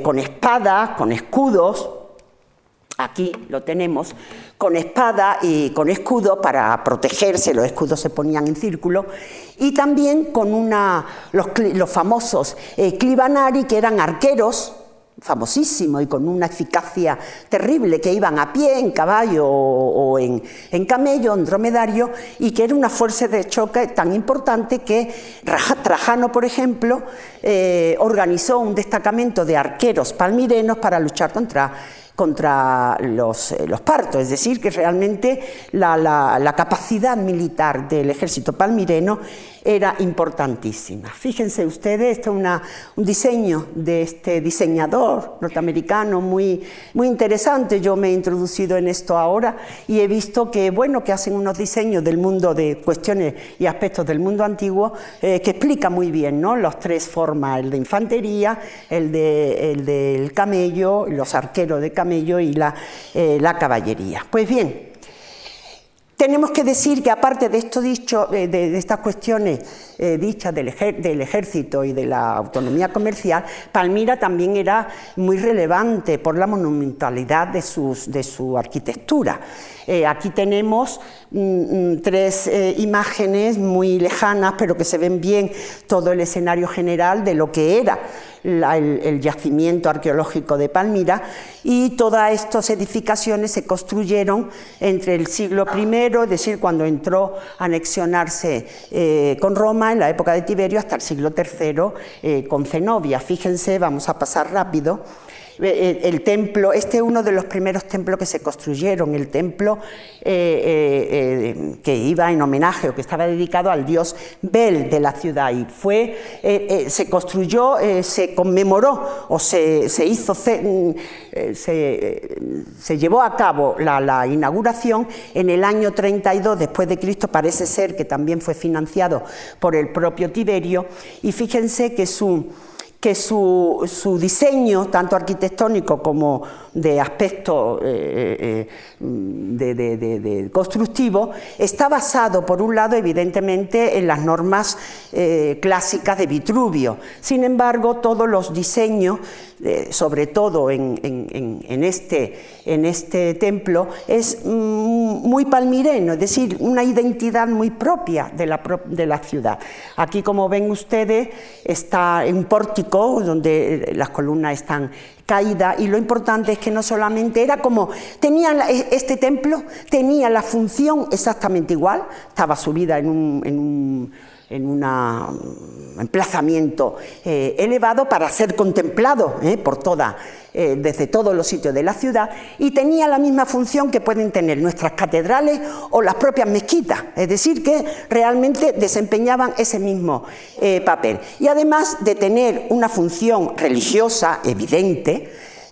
con espadas, con escudos, aquí lo tenemos, con espada y con escudo para protegerse, los escudos se ponían en círculo, y también con una, los, famosos eh, clibanari, que eran arqueros, famosísimos y con una eficacia terrible, que iban a pie, en caballo o, en, camello, en dromedario, y que era una fuerza de choque tan importante que Trajano, por ejemplo, eh, organizó un destacamento de arqueros palmirenos para luchar contra contra los, eh, los, partos, es decir, que realmente la, la, capacidad militar del ejército palmireno era importantísima. Fíjense ustedes, este es un diseño de este diseñador norteamericano muy, muy interesante. Yo me he introducido en esto ahora y he visto que, bueno, que hacen unos diseños del mundo de cuestiones y aspectos del mundo antiguo eh, que explica muy bien ¿no? las tres formas, el de infantería, el, de, el del camello, los arqueros de camello y la, eh, la caballería. Pues bien, tenemos que decir que aparte de esto dicho, de, estas cuestiones eh, dichas del, ejército y de la autonomía comercial, Palmira también era muy relevante por la monumentalidad de, su arquitectura. Eh, aquí tenemos tres eh, imágenes muy lejanas, pero que se ven bien todo el escenario general de lo que era el, yacimiento arqueológico de Palmira y todas estas edificaciones se construyeron entre el siglo I, es decir, cuando entró a anexionarse eh, con Roma en la época de Tiberio, hasta el siglo III eh, con Zenobia. Fíjense, vamos a pasar rápido. Eh, el templo, este es uno de los primeros templos que se construyeron, el templo eh, eh, que iba en homenaje o que estaba dedicado al dios Bel de la ciudad. Y fue, se construyó, se conmemoró o se, hizo, mm, se, llevó a cabo la, la inauguración en el año 32 después de Cristo, parece ser que también fue financiado por el propio Tiberio. Y fíjense que su que su, diseño, tanto arquitectónico como de aspecto eh, eh, de, constructivo, está basado, por un lado, evidentemente, en las normas eh, clásicas de Vitruvio. Sin embargo, todos los diseños, sobre todo en, este, en, este, templo, es mm, muy palmireno, es decir, una identidad muy propia de la, ciudad. Aquí, como ven ustedes, está un pórtico donde las columnas están caídas y lo importante es que no solamente era como, tenía e, este templo tenía la función exactamente igual, estaba subida en un en un mm, emplazamiento eh, elevado para ser contemplado eh, por toda, eh, desde todos los sitios de la ciudad y tenía la misma función que pueden tener nuestras catedrales o las propias mezquitas, es decir, que realmente desempeñaban ese mismo papel. Y además de tener una función religiosa evidente,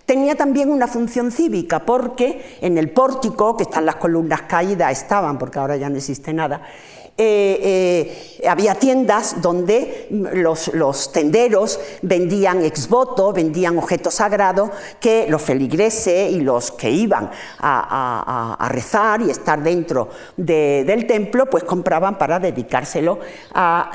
tenía también una función cívica, porque en el pórtico, que están las columnas caídas, estaban, porque ahora ya no existe nada, eh, eh, había tiendas donde los, tenderos vendían ex voto, vendían objetos sagrados que los feligreses y los que iban a, rezar y estar dentro del templo, pues compraban para dedicárselo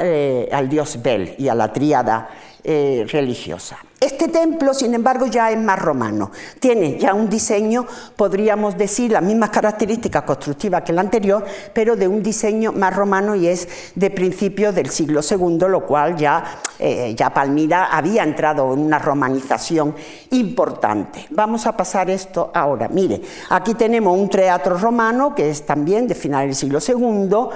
eh, al dios Bel y a la tríada religiosa. Este templo, sin embargo, ya es más romano. Tiene ya un diseño, podríamos decir, las mismas características constructivas que el anterior, pero de un diseño más romano y es de principios del siglo II, lo cual ya, eh, ya Palmira había entrado en una romanización importante. Vamos a pasar esto ahora. Mire, aquí tenemos un teatro romano que es también de final del siglo II.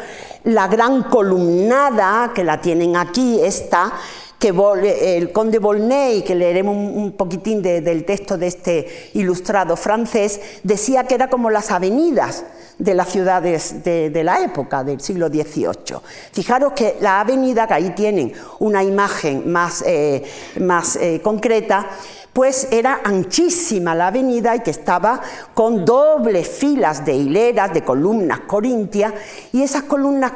La gran columnada que la tienen aquí está que el conde Volney, que leeremos un poquitín del texto de este ilustrado francés, decía que era como las avenidas de las ciudades de, la época, del siglo XVIII. Fijaros que la avenida, que ahí tienen una imagen más, eh, más eh, concreta, pues era anchísima la avenida y que estaba con dobles filas de hileras de columnas corintias. Y esas columnas,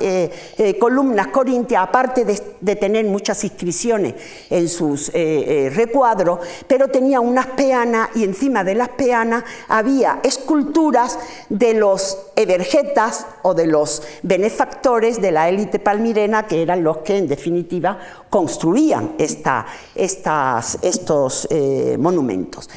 eh, eh, columnas corintias, aparte de, tener muchas inscripciones en sus eh, recuadros, pero tenía unas peanas y encima de las peanas había esculturas de los evergetas o de los benefactores de la élite palmirena, que eran los que en definitiva construían esta, estas, estos eh, monumentos.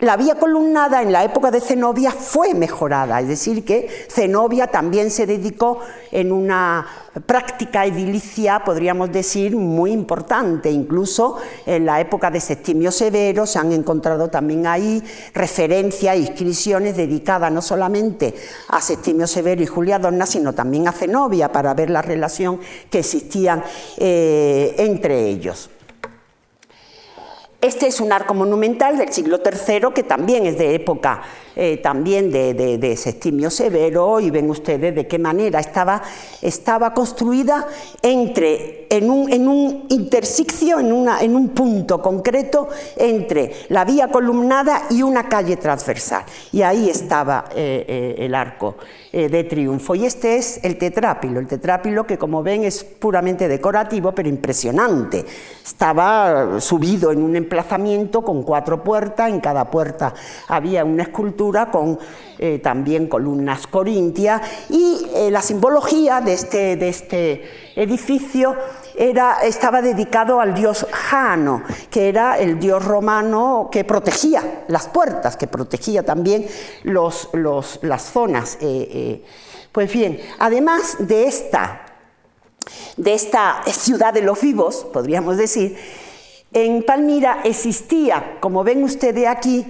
La vía columnada en la época de Zenobia fue mejorada, es decir, que Zenobia también se dedicó en una práctica edilicia, podríamos decir, muy importante. Incluso en la época de Septimio Severo se han encontrado también ahí referencias e inscripciones dedicadas no solamente a Septimio Severo y Julia Donna, sino también a Zenobia, para ver la relación que existía eh, entre ellos. Este es un arco monumental del siglo III que también es de época eh, también de, de, Septimio Severo y ven ustedes de qué manera estaba, estaba construida entre, en un, en un interseccio, en, en un punto concreto entre la vía columnada y una calle transversal. Y ahí estaba eh, eh, el arco de triunfo. Y este es el tetrápilo, el tetrápilo que como ven es puramente decorativo pero impresionante. Estaba subido en un emplazamiento con cuatro puertas, en cada puerta había una escultura con eh, también columnas corintias y eh, la simbología de este, de este edificio era, estaba dedicado al dios Jano, que era el dios romano que protegía las puertas, que protegía también los, las zonas. Eh, pues bien, además de esta, de esta ciudad de los vivos, podríamos decir, en Palmira existía, como ven ustedes aquí,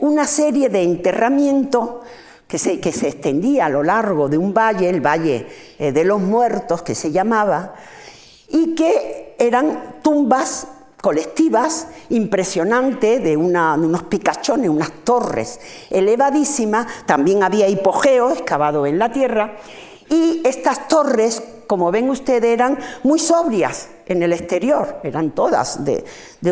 una serie de enterramientos que se, que se extendía a lo largo de un valle, el Valle eh, de los Muertos, que se llamaba, y que eran tumbas colectivas impresionantes de, unos picachones, unas torres elevadísimas, también había hipogeo excavado en la tierra, y estas torres como ven ustedes, eran muy sobrias en el exterior, eran todas de,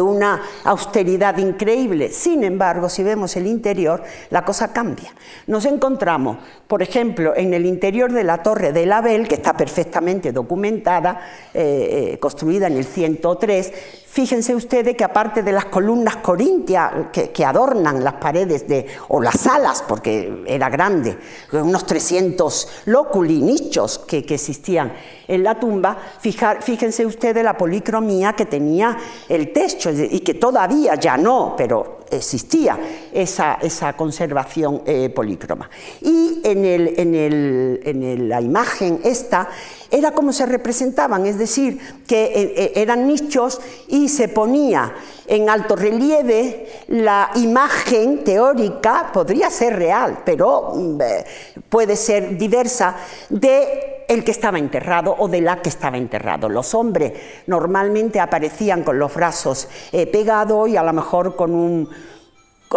una austeridad increíble. Sin embargo, si vemos el interior, la cosa cambia. Nos encontramos, por ejemplo, en el interior de la Torre de Abel, que está perfectamente documentada, eh, eh, construida en el 103, Fíjense ustedes que aparte de las columnas corintias que, adornan las paredes de, o las salas, porque era grande, unos 300 lóculi, nichos que, existían en la tumba, fíjense ustedes la policromía que tenía el techo y que todavía ya no, pero existía esa, conservación eh, polícroma. En, en la imagen esta era como se representaban, es decir, que eh, eh, eran nichos y se ponía en alto relieve la imagen teórica, podría ser real, pero mm, eh, puede ser diversa, de el que estaba enterrado o de la que estaba enterrado. Los hombres normalmente aparecían con los brazos pegados y a lo mejor con un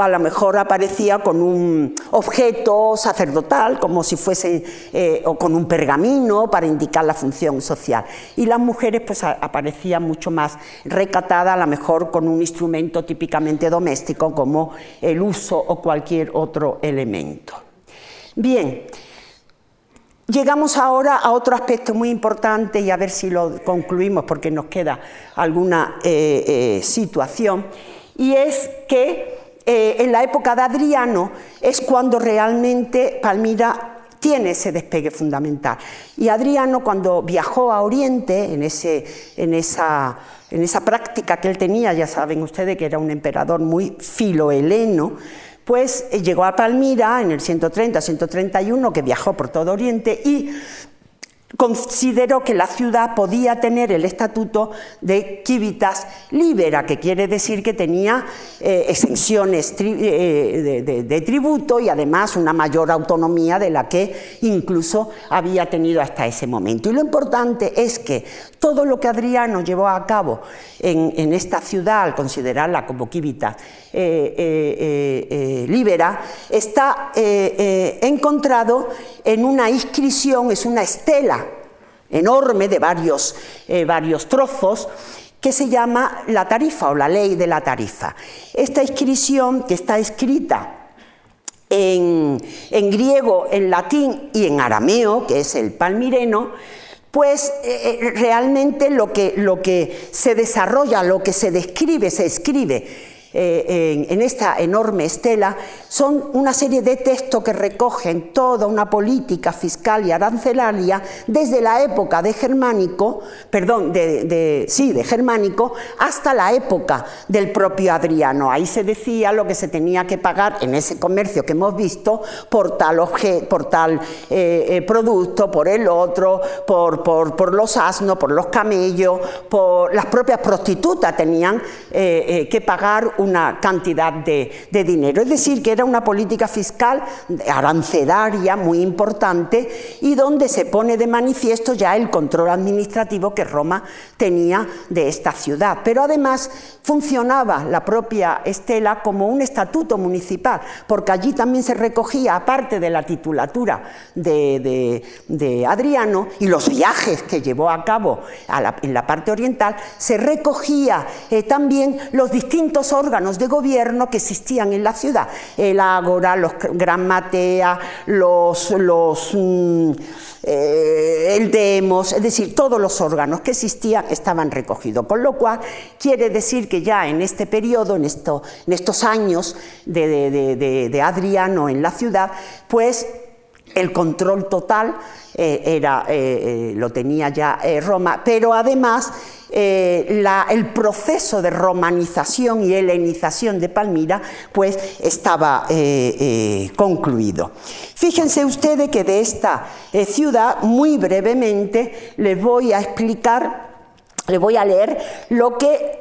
a lo mejor aparecía con un objeto sacerdotal, como si fuese, eh, o con un pergamino para indicar la función social. Y las mujeres pues aparecían mucho más recatadas, a lo mejor con un instrumento típicamente doméstico, como el uso o cualquier otro elemento. Bien, Llegamos ahora a otro aspecto muy importante y a ver si lo concluimos porque nos queda alguna eh, eh, situación, y es que eh, en la época de Adriano es cuando realmente Palmira tiene ese despegue fundamental. Y Adriano cuando viajó a Oriente, en, ese, en, esa, en esa práctica que él tenía, ya saben ustedes que era un emperador muy filoheleno, pues eh, llegó a Palmira en el 130-131, que viajó por todo Oriente y consideró que la ciudad podía tener el estatuto de civitas libera, que quiere decir que tenía eh, exenciones eh, de, tributo y además una mayor autonomía de la que incluso había tenido hasta ese momento. Y lo importante es que todo lo que Adriano llevó a cabo en, esta ciudad, al considerarla como civitas eh, libera, está encontrado en una inscripción, es una estela enorme de varios, eh, varios trozos, que se llama la tarifa o la ley de la tarifa. Esta inscripción que está escrita en, griego, en latín y en arameo, que es el palmireno, pues eh, eh, realmente lo que, lo que se desarrolla, lo que se describe, se escribe eh, en, esta enorme estela son una serie de textos que recogen toda una política fiscal y arancelaria desde la época de Germánico, perdón, de, sí, de Germánico, hasta la época del propio Adriano. Ahí se decía lo que se tenía que pagar en ese comercio que hemos visto por tal, por tal eh, eh, producto, por el otro, por, los asnos, por los camellos, por las propias prostitutas tenían que pagar una cantidad de, dinero. Es decir, que era una política fiscal arancelaria muy importante y donde se pone de manifiesto ya el control administrativo que Roma tenía de esta ciudad. Pero además funcionaba la propia Estela como un estatuto municipal, porque allí también se recogía, aparte de la titulatura de, Adriano y los viajes que llevó a cabo en la parte oriental, se recogía eh, también los distintos órganos órganos de gobierno que existían en la ciudad, el Ágora, los Gran Matea, los, los mm, eh, el Demos, es decir, todos los órganos que existían estaban recogidos, con lo cual quiere decir que ya en este periodo, en, esto, en estos años de, Adriano en la ciudad, pues el control total era, eh, lo tenía ya Roma, pero además eh, el proceso de romanización y helenización de Palmira pues estaba eh, eh, concluido. Fíjense ustedes que de esta ciudad, muy brevemente, les voy a explicar, les voy a leer lo que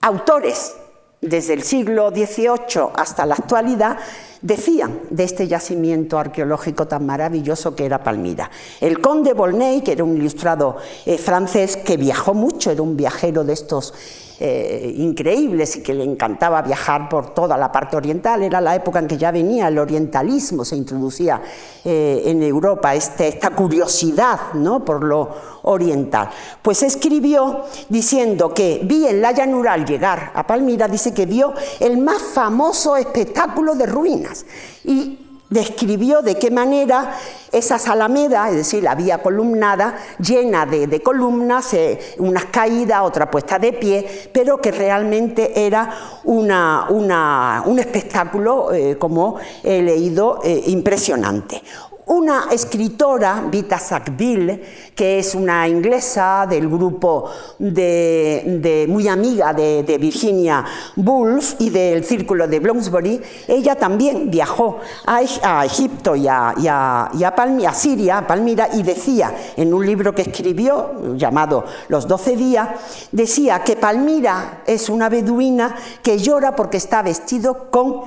autores desde el siglo XVIII hasta la actualidad decían de este yacimiento arqueológico tan maravilloso que era Palmira. El conde Volney, que era un ilustrado eh, francés que viajó mucho, era un viajero de estos eh, increíbles y que le encantaba viajar por toda la parte oriental. Era la época en que ya venía el orientalismo, se introducía eh, en Europa este, esta curiosidad ¿no? por lo oriental. Pues escribió diciendo que vi en la llanura al llegar a Palmira, dice que vio el más famoso espectáculo de ruinas. Y describió de qué manera esa alameda, es decir, la vía columnada, llena de, columnas, eh, unas caídas, otra puesta de pie, pero que realmente era un espectáculo, eh, como he leído, eh, impresionante. Una escritora, Vita Sackville, que es una inglesa del grupo de, muy amiga de, Virginia Woolf y del círculo de Bloomsbury, ella también viajó a, Egipto y a, a, Siria, a Palmira, y decía en un libro que escribió llamado Los Doce Días, decía que Palmira es una beduina que llora porque está vestido con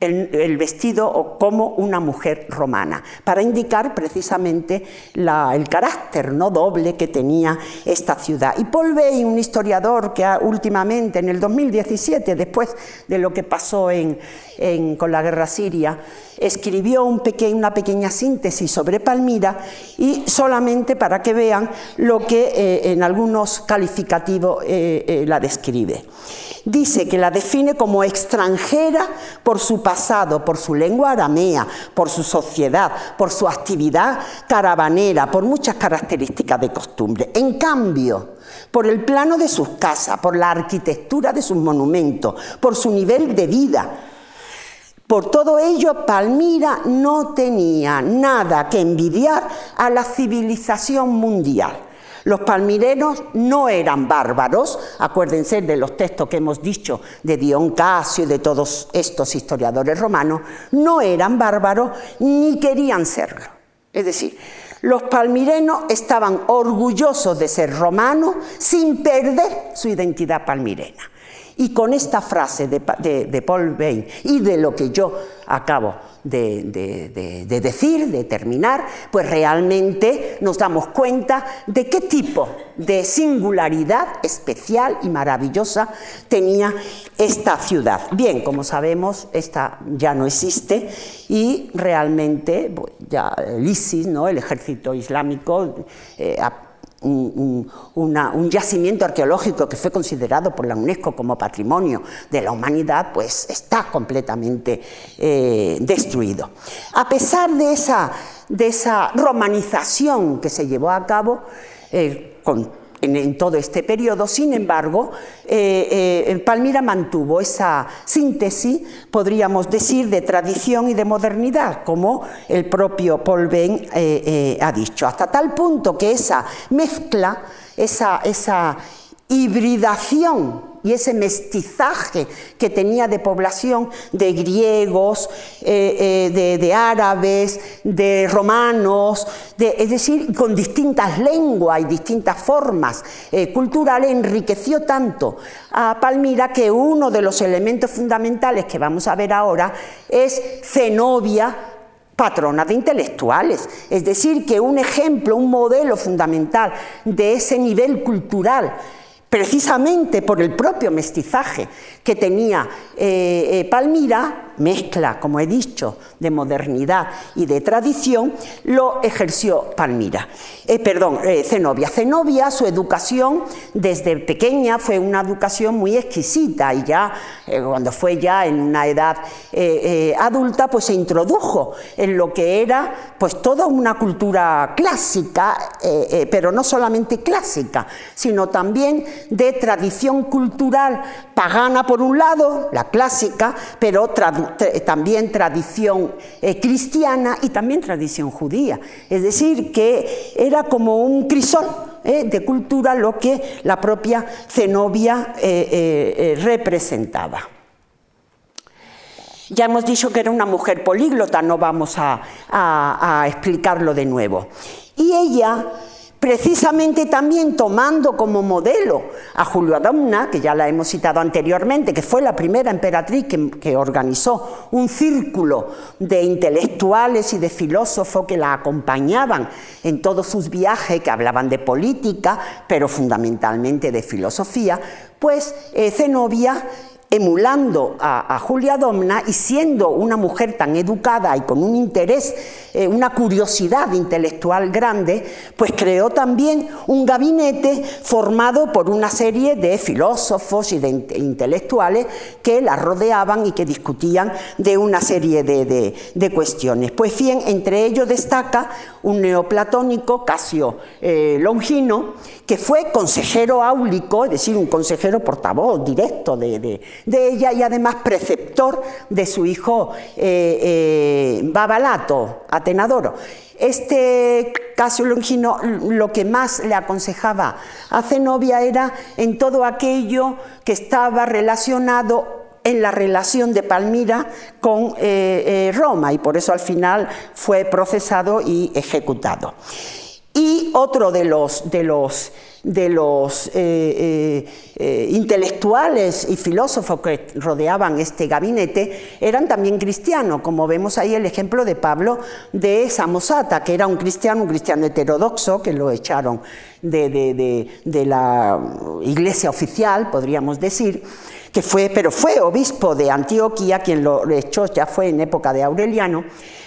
el, vestido o como una mujer romana, para indicar precisamente el carácter no doble que tenía esta ciudad. Y Paul Bey, un historiador que últimamente, en el 2017, después de lo que pasó con la guerra siria, escribió una pequeña síntesis sobre Palmira y solamente para que vean lo que eh, en algunos calificativos eh, eh, la describe. Dice que la define como extranjera por su pasado, por su lengua aramea, por su sociedad, por su actividad caravanera, por muchas características de costumbre. En cambio, por el plano de sus casas, por la arquitectura de sus monumentos, por su nivel de vida, por todo ello, Palmira no tenía nada que envidiar a la civilización mundial. Los palmirenos no eran bárbaros, acuérdense de los textos que hemos dicho de Dion Casio y de todos estos historiadores romanos, no eran bárbaros ni querían serlo. Es decir, los palmirenos estaban orgullosos de ser romanos sin perder su identidad palmirena. Y con esta frase de, Paul Bain y de lo que yo acabo de, decir, de terminar, pues realmente nos damos cuenta de qué tipo de singularidad especial y maravillosa tenía esta ciudad. Bien, como sabemos, esta ya no existe y realmente ya el ISIS, ¿no? el ejército islámico, eh, un, yacimiento arqueológico que fue considerado por la UNESCO como patrimonio de la humanidad, pues está completamente eh, destruido. A pesar de esa, de esa romanización que se llevó a cabo, eh, en, todo este periodo. Sin embargo, eh, eh, Palmira mantuvo esa síntesis, podríamos decir, de tradición y de modernidad, como el propio Paul Bain eh, ha dicho, hasta tal punto que esa mezcla, esa, esa hibridación y ese mestizaje que tenía de población de griegos, eh, eh, de, árabes, de romanos, es decir, con distintas lenguas y distintas formas eh, culturales, enriqueció tanto a Palmira que uno de los elementos fundamentales que vamos a ver ahora es Zenobia patrona de intelectuales. Es decir, que un ejemplo, un modelo fundamental de ese nivel cultural precisamente por el propio mestizaje que tenía eh, eh, Palmira, mezcla, como he dicho, de modernidad y de tradición, lo ejerció Palmira. Eh, perdón, Zenobia. Zenobia, su educación desde pequeña fue una educación muy exquisita y ya cuando fue ya en una edad adulta, pues se introdujo en lo que era pues toda una cultura clásica, pero no solamente clásica, sino también de tradición cultural pagana por un lado, la clásica, pero también tradición eh, cristiana y también tradición judía. Es decir, que era como un crisol eh, de cultura lo que la propia Zenobia eh, representaba. Ya hemos dicho que era una mujer políglota, no vamos a explicarlo de nuevo. Y ella precisamente también tomando como modelo a Julio Adamna, que ya la hemos citado anteriormente, que fue la primera emperatriz que, organizó un círculo de intelectuales y de filósofos que la acompañaban en todos sus viajes, que hablaban de política, pero fundamentalmente de filosofía, pues eh, Zenobia emulando a, Julia Domna y siendo una mujer tan educada y con un interés, eh, una curiosidad intelectual grande, pues creó también un gabinete formado por una serie de filósofos y de intelectuales que la rodeaban y que discutían de una serie de, cuestiones. Pues bien, entre ellos destaca un neoplatónico, Casio eh, Longino, que fue consejero áulico, es decir, un consejero portavoz directo de, ella y además preceptor de su hijo eh, eh, Babalato, Atenadoro. Este Longino lo que más le aconsejaba a Zenobia era en todo aquello que estaba relacionado en la relación de Palmira con eh, Roma y por eso al final fue procesado y ejecutado. Y otro de los, de los, de los eh, eh, eh, intelectuales y filósofos que rodeaban este gabinete eran también cristianos, como vemos ahí el ejemplo de Pablo de Samosata, que era un cristiano, un cristiano heterodoxo, que lo echaron de, de la iglesia oficial, podríamos decir, que fue, pero fue obispo de Antioquía, quien lo echó ya fue en época de Aureliano,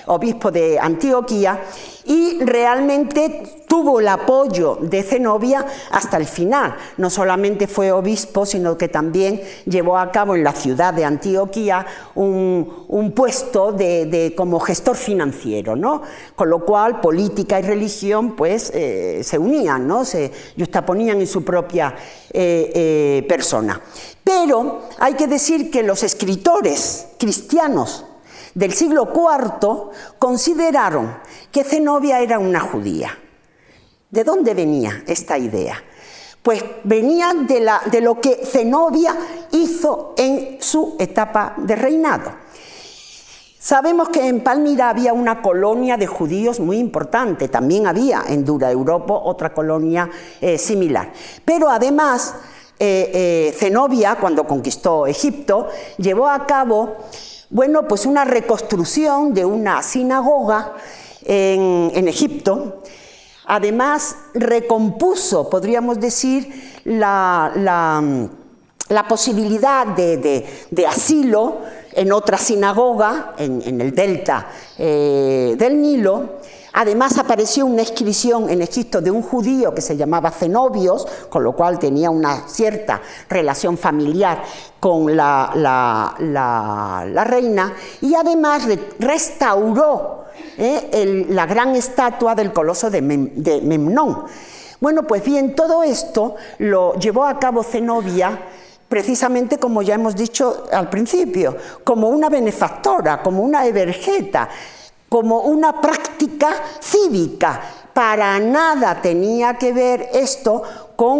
obispo de Antioquía, y realmente tuvo el apoyo de Zenobia hasta el final. No solamente fue obispo, sino que también llevó a cabo en la ciudad de Antioquía un, puesto de, como gestor financiero, ¿no? con lo cual política y religión pues, eh, se unían, ¿no? se justaponían en su propia eh, eh, persona. Pero hay que decir que los escritores cristianos del siglo IV consideraron que Zenobia era una judía. ¿De dónde venía esta idea? Pues venía de, de lo que Zenobia hizo en su etapa de reinado. Sabemos que en Palmira había una colonia de judíos muy importante, también había en Dura Europa otra colonia eh, similar. Pero además, eh, eh, Zenobia, cuando conquistó Egipto, llevó a cabo bueno, pues una reconstrucción de una sinagoga en, Egipto. Además, recompuso, podríamos decir, la, posibilidad de, asilo en otra sinagoga, en, el delta eh, del Nilo, Además apareció una inscripción en Egipto de un judío que se llamaba Zenobios, con lo cual tenía una cierta relación familiar con la, reina, y además restauró eh, la gran estatua del coloso de, Memnón. Bueno, pues bien, todo esto lo llevó a cabo Zenobia precisamente como ya hemos dicho al principio, como una benefactora, como una evergeta, como una práctica cívica. Para nada tenía que ver esto con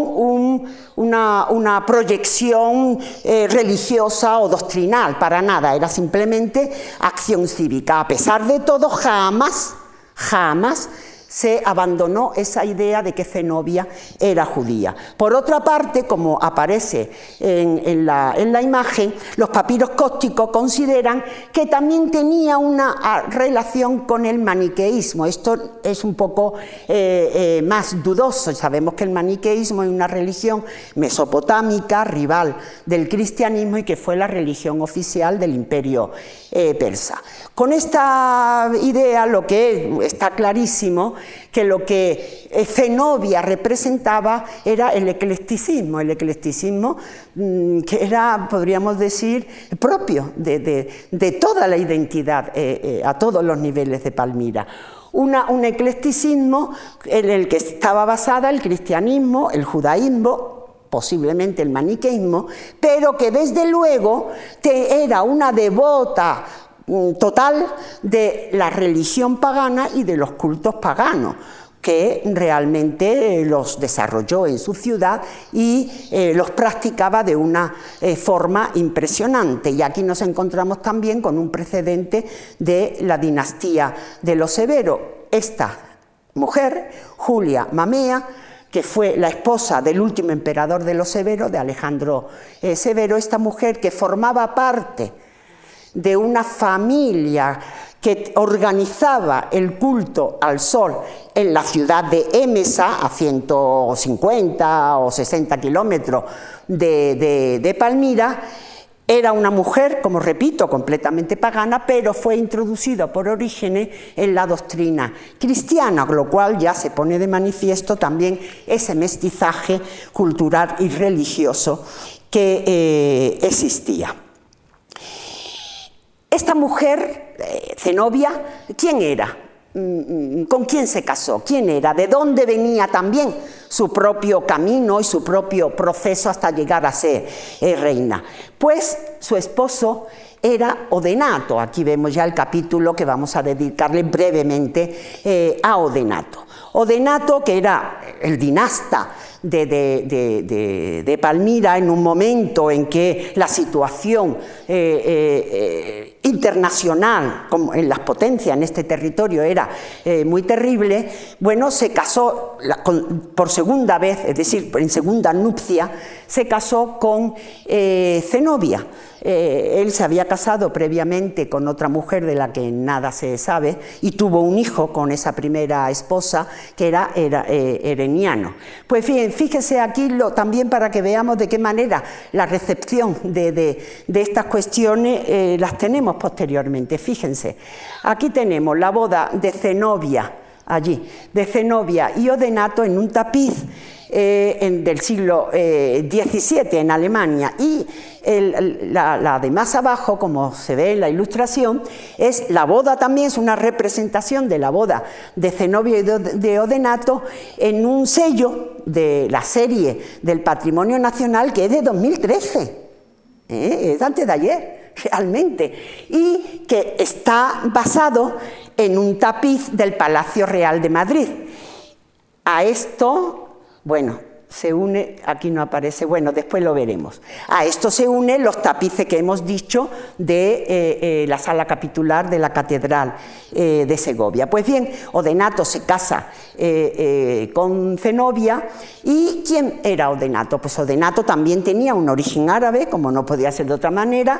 una, proyección eh, religiosa o doctrinal, para nada, era simplemente acción cívica. A pesar de todo, jamás, jamás se abandonó esa idea de que Zenobia era judía. Por otra parte, como aparece en, la, imagen, los papiros cósticos consideran que también tenía una ah, relación con el maniqueísmo. Esto es un poco eh, eh, más dudoso. Sabemos que el maniqueísmo es una religión mesopotámica, rival del cristianismo y que fue la religión oficial del imperio eh, persa. Con esta idea lo que está clarísimo que lo que Zenobia representaba era el eclecticismo, el eclecticismo mm, que era, podríamos decir, propio de, toda la identidad eh, eh, a todos los niveles de Palmira. un eclecticismo en el que estaba basada el cristianismo, el judaísmo, posiblemente el maniqueísmo, pero que desde luego te era una devota total de la religión pagana y de los cultos paganos que realmente los desarrolló en su ciudad y eh, los practicaba de una eh, forma impresionante. Y aquí nos encontramos también con un precedente de la dinastía de los Severos. Esta mujer, Julia Mamea, que fue la esposa del último emperador de los Severos, de Alejandro eh, Severo, esta mujer que formaba parte de una familia que organizaba el culto al sol en la ciudad de Emesa, a 150 o 60 kilómetros de, Palmira, era una mujer, como repito, completamente pagana, pero fue introducida por Orígenes en la doctrina cristiana, lo cual ya se pone de manifiesto también ese mestizaje cultural y religioso que eh, existía. Esta mujer, eh, Zenobia, ¿quién era? Mm, mm, ¿Con quién se casó? ¿Quién era? ¿De dónde venía también su propio camino y su propio proceso hasta llegar a ser eh, reina? Pues su esposo era Odenato. Aquí vemos ya el capítulo que vamos a dedicarle brevemente eh, a Odenato. Odenato, que era el dinasta de, Palmira en un momento en que la situación internacional, como en las potencias en este territorio, era eh, muy terrible, bueno, se casó por segunda vez, es decir, en segunda nupcia, se casó con Zenobia. Eh, él se había casado previamente con otra mujer de la que nada se sabe y tuvo un hijo con esa primera esposa que era, eh, Ereniano. Pues bien, fíjese aquí también para que veamos de qué manera la recepción de, estas cuestiones eh, las tenemos posteriormente. Fíjense, aquí tenemos la boda de Zenobia, allí, de Zenobia y Odenato en un tapiz eh, del siglo XVII eh, en Alemania y la, de más abajo, como se ve en la ilustración, es la boda también, es una representación de la boda de Zenobia y de Odenato en un sello de la serie del Patrimonio Nacional que es de 2013, ¿eh? es antes de ayer realmente, y que está basado en un tapiz del Palacio Real de Madrid. A esto bueno, se une, aquí no aparece, bueno, después lo veremos. A esto se unen los tapices que hemos dicho de eh, eh, la sala capitular de la Catedral eh, de Segovia. Pues bien, Odenato se casa con Zenobia y ¿quién era Odenato? Pues Odenato también tenía un origen árabe, como no podía ser de otra manera,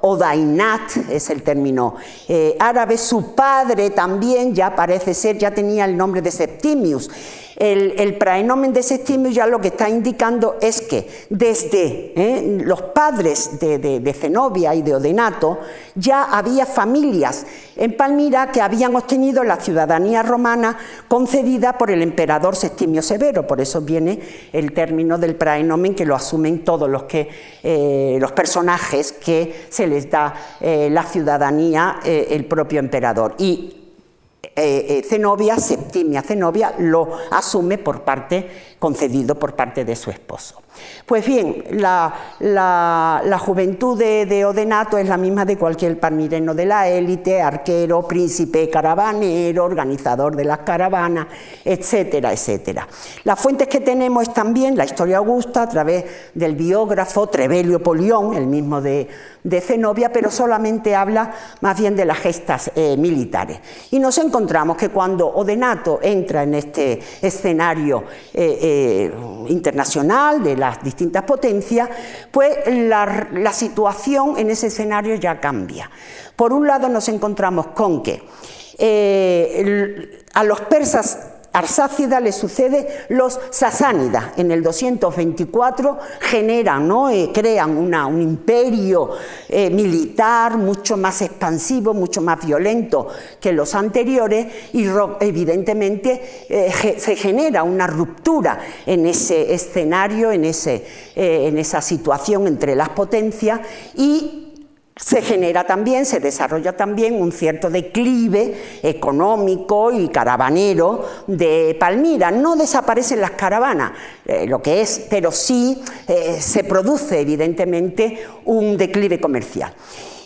Odainat es el término árabe, su padre también ya parece ser, ya tenía el nombre de Septimius. El, praenomen de Septimius ya lo que está indicando es que desde ¿eh? los padres de, Zenobia y de Odenato ya había familias en Palmira que habían obtenido la ciudadanía romana concedida por el emperador Septimio Severo. Por eso viene el término del praenomen que lo asumen todos los, que, eh, los personajes que se les da eh, la ciudadanía el propio emperador. Y eh, eh, Zenobia, Septimia Zenobia, lo asume por parte, concedido por parte de su esposo. Pues bien, la, juventud de, Odenato es la misma de cualquier palmireno de la élite, arquero, príncipe, caravanero, organizador de las caravanas, etcétera, etcétera. Las fuentes que tenemos es también la historia augusta a través del biógrafo Trevelio Polión, el mismo de, Zenobia, pero solamente habla más bien de las gestas eh, militares. Y nos encontramos que cuando Odenato entra en este escenario eh, eh, internacional de la distintas potencias, pues la, situación en ese escenario ya cambia. Por un lado nos encontramos con que eh, a los persas Arsácida le sucede los sasánidas. En el 224 generan, ¿no? Eh, crean un imperio eh, militar mucho más expansivo, mucho más violento que los anteriores y evidentemente eh, se genera una ruptura en ese escenario, en, ese, en esa situación entre las potencias y se genera también, se desarrolla también un cierto declive económico y caravanero de Palmira. No desaparecen las caravanas, eh, lo que es, pero sí eh, se produce evidentemente un declive comercial.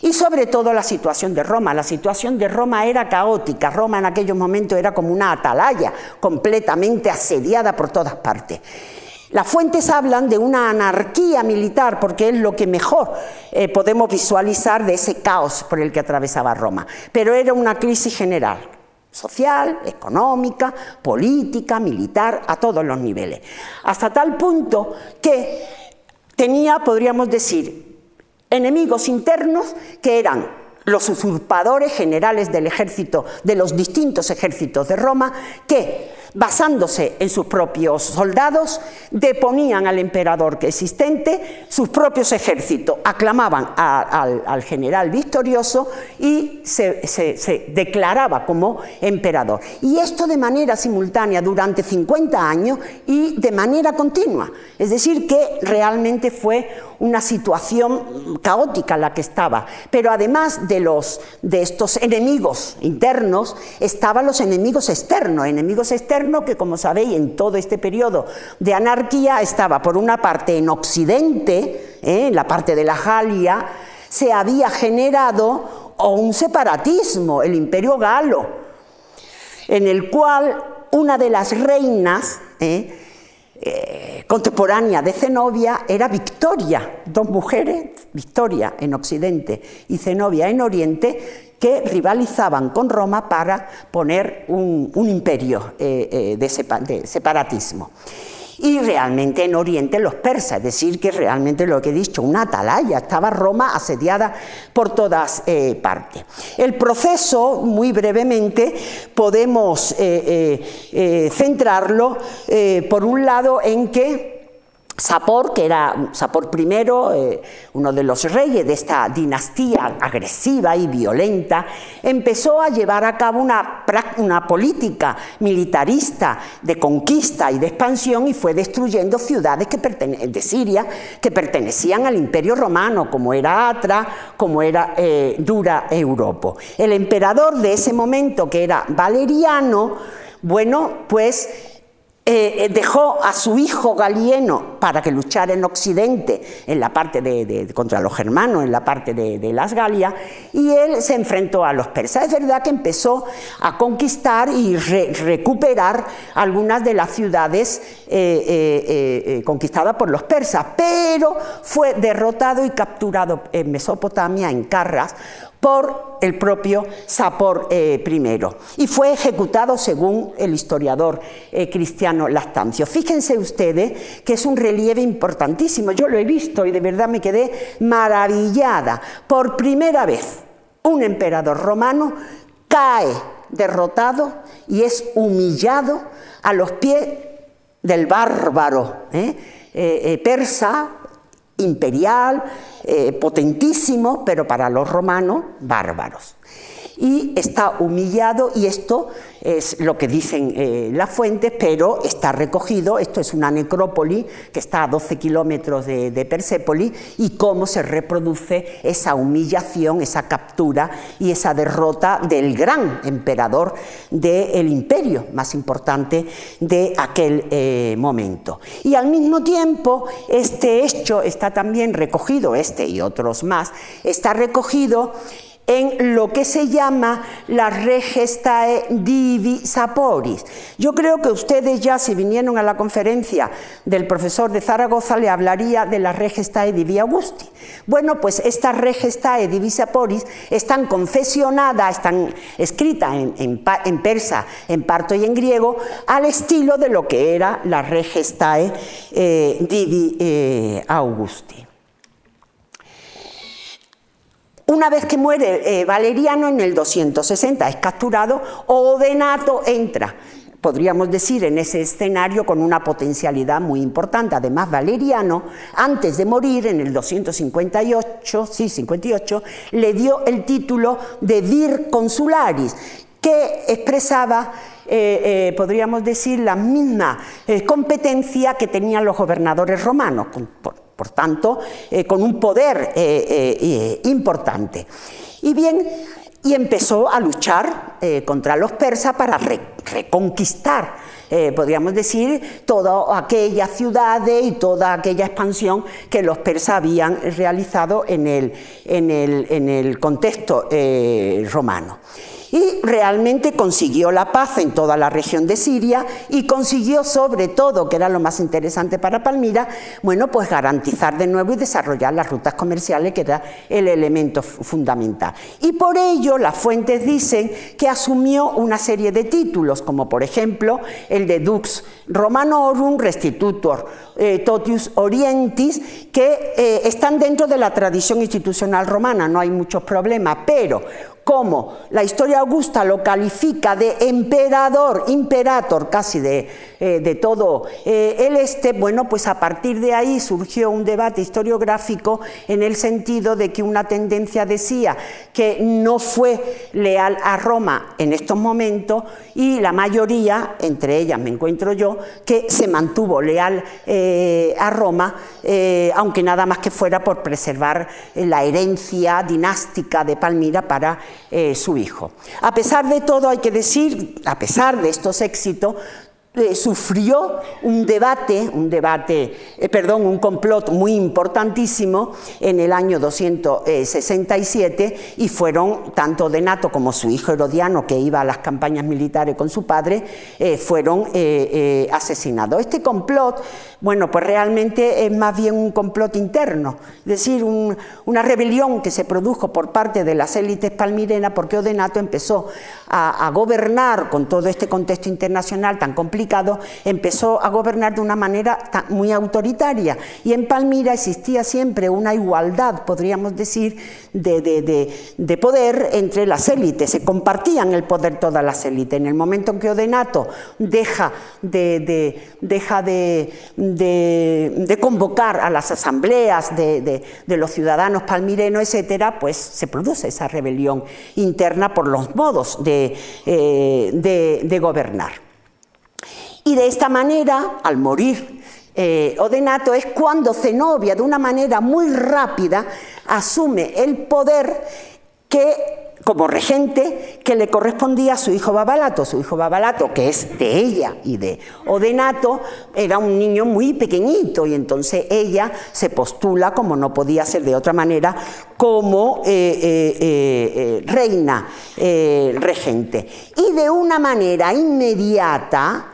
Y sobre todo la situación de Roma. La situación de Roma era caótica. Roma en aquellos momentos era como una atalaya, completamente asediada por todas partes. Las fuentes hablan de una anarquía militar porque es lo que mejor eh, podemos visualizar de ese caos por el que atravesaba Roma. Pero era una crisis general, social, económica, política, militar, a todos los niveles. Hasta tal punto que tenía, podríamos decir, enemigos internos que eran los usurpadores generales del ejército, de los distintos ejércitos de Roma, que basándose en sus propios soldados, deponían al emperador que existente, sus propios ejércitos aclamaban al, general victorioso y se, se, declaraba como emperador. Y esto de manera simultánea durante 50 años y de manera continua. Es decir, que realmente fue una situación caótica la que estaba. Pero además de, los, de estos enemigos internos, estaban los enemigos externos, enemigos externos que, como sabéis, en todo este periodo de anarquía estaba, por una parte, en Occidente, ¿eh? en la parte de la Galia, se había generado un separatismo, el imperio galo, en el cual una de las reinas, ¿eh? Eh, contemporánea de Zenobia era Victoria, dos mujeres, Victoria en Occidente y Zenobia en Oriente, que rivalizaban con Roma para poner un, imperio eh, eh, de separatismo y realmente en Oriente los persas, es decir, que realmente lo que he dicho, una atalaya, estaba Roma asediada por todas eh, partes. El proceso, muy brevemente, podemos eh, eh, centrarlo, por un lado, en que Sapor, que era Sapor I, eh, uno de los reyes de esta dinastía agresiva y violenta, empezó a llevar a cabo una, política militarista de conquista y de expansión y fue destruyendo ciudades que de Siria que pertenecían al imperio romano, como era Atra, como era eh, Dura Europa. El emperador de ese momento, que era Valeriano, bueno, pues eh, eh, dejó a su hijo Galieno para que luchara en Occidente, en la parte de, contra los germanos, en la parte de, las Galias, y él se enfrentó a los persas. Es verdad que empezó a conquistar y recuperar algunas de las ciudades eh, conquistadas por los persas, pero fue derrotado y capturado en Mesopotamia, en Carras, por el propio Sapor eh, I y fue ejecutado según el historiador eh, cristiano Lactancio. Fíjense ustedes que es un relieve importantísimo, yo lo he visto y de verdad me quedé maravillada. Por primera vez un emperador romano cae derrotado y es humillado a los pies del bárbaro ¿eh? persa imperial, eh, potentísimo, pero para los romanos bárbaros y está humillado y esto es lo que dicen eh, las fuentes, pero está recogido, esto es una necrópoli que está a 12 kilómetros de, de Persépolis y cómo se reproduce esa humillación, esa captura y esa derrota del gran emperador del imperio más importante de aquel eh, momento. Y al mismo tiempo, este hecho está también recogido, este y otros más, está recogido en lo que se llama la Regestae Divi Saporis. Yo creo que ustedes ya, si vinieron a la conferencia del profesor de Zaragoza, le hablaría de la Regestae Divi Augusti. Bueno, pues estas Regestae Divi Saporis están confesionadas, están escritas en, persa, en parto y en griego, al estilo de lo que era la Regestae eh, Divi eh, Augusti. Una vez que muere eh, Valeriano en el 260 es capturado, Odenato entra podríamos decir, en ese escenario con una potencialidad muy importante. Además, Valeriano, antes de morir, en el 258, sí, 58, le dio el título de vir consularis, que expresaba, eh, eh, podríamos decir, la misma competencia que tenían los gobernadores romanos tanto, eh, con un poder eh, eh, importante. Y bien, y empezó a luchar contra los persas para reconquistar, podríamos decir, toda aquella ciudades y toda aquella expansión que los persas habían realizado en el, en el, contexto eh, romano y realmente consiguió la paz en toda la región de Siria y consiguió sobre todo, que era lo más interesante para Palmira, bueno, pues garantizar de nuevo y desarrollar las rutas comerciales, que era el elemento fundamental. Y por ello las fuentes dicen que asumió una serie de títulos, como por ejemplo el de Dux Romanorum Restitutor eh, Totius Orientis, que eh, están dentro de la tradición institucional romana, no hay muchos problemas, pero como la historia augusta lo califica de emperador, imperator casi de, eh, todo. Eh, el este, bueno, pues a partir de ahí surgió un debate historiográfico en el sentido de que una tendencia decía que no fue leal a Roma en estos momentos y la mayoría, entre ellas me encuentro yo, que se mantuvo leal eh, a Roma, aunque nada más que fuera por preservar la herencia dinástica de Palmira para eh, su hijo. A pesar de todo, hay que decir, a pesar de estos éxitos, eh, sufrió un debate, un debate, eh, perdón, un complot muy importantísimo en el año 267 y fueron tanto Denato como su hijo Herodiano, que iba a las campañas militares con su padre, fueron asesinados. Este complot, bueno, pues realmente es más bien un complot interno, es decir, una rebelión que se produjo por parte de las élites palmirenas porque Odenato empezó a, gobernar con todo este contexto internacional tan complicado empezó a gobernar de una manera muy autoritaria. Y en Palmira existía siempre una igualdad, podríamos decir, de, poder entre las élites. Se compartían el poder todas las élites. En el momento en que Odenato deja de, deja de, convocar a las asambleas de, los ciudadanos palmirenos, etcétera, pues se produce esa rebelión interna por los modos de eh, gobernar. Y de esta manera, al morir eh, Odenato, es cuando Zenobia, de una manera muy rápida, asume el poder que como regente que le correspondía a su hijo Babalato. Su hijo Babalato, que es de ella y de Odenato, era un niño muy pequeñito y entonces ella se postula, como no podía ser de otra manera, como eh, eh, eh, reina regente. Y de una manera inmediata,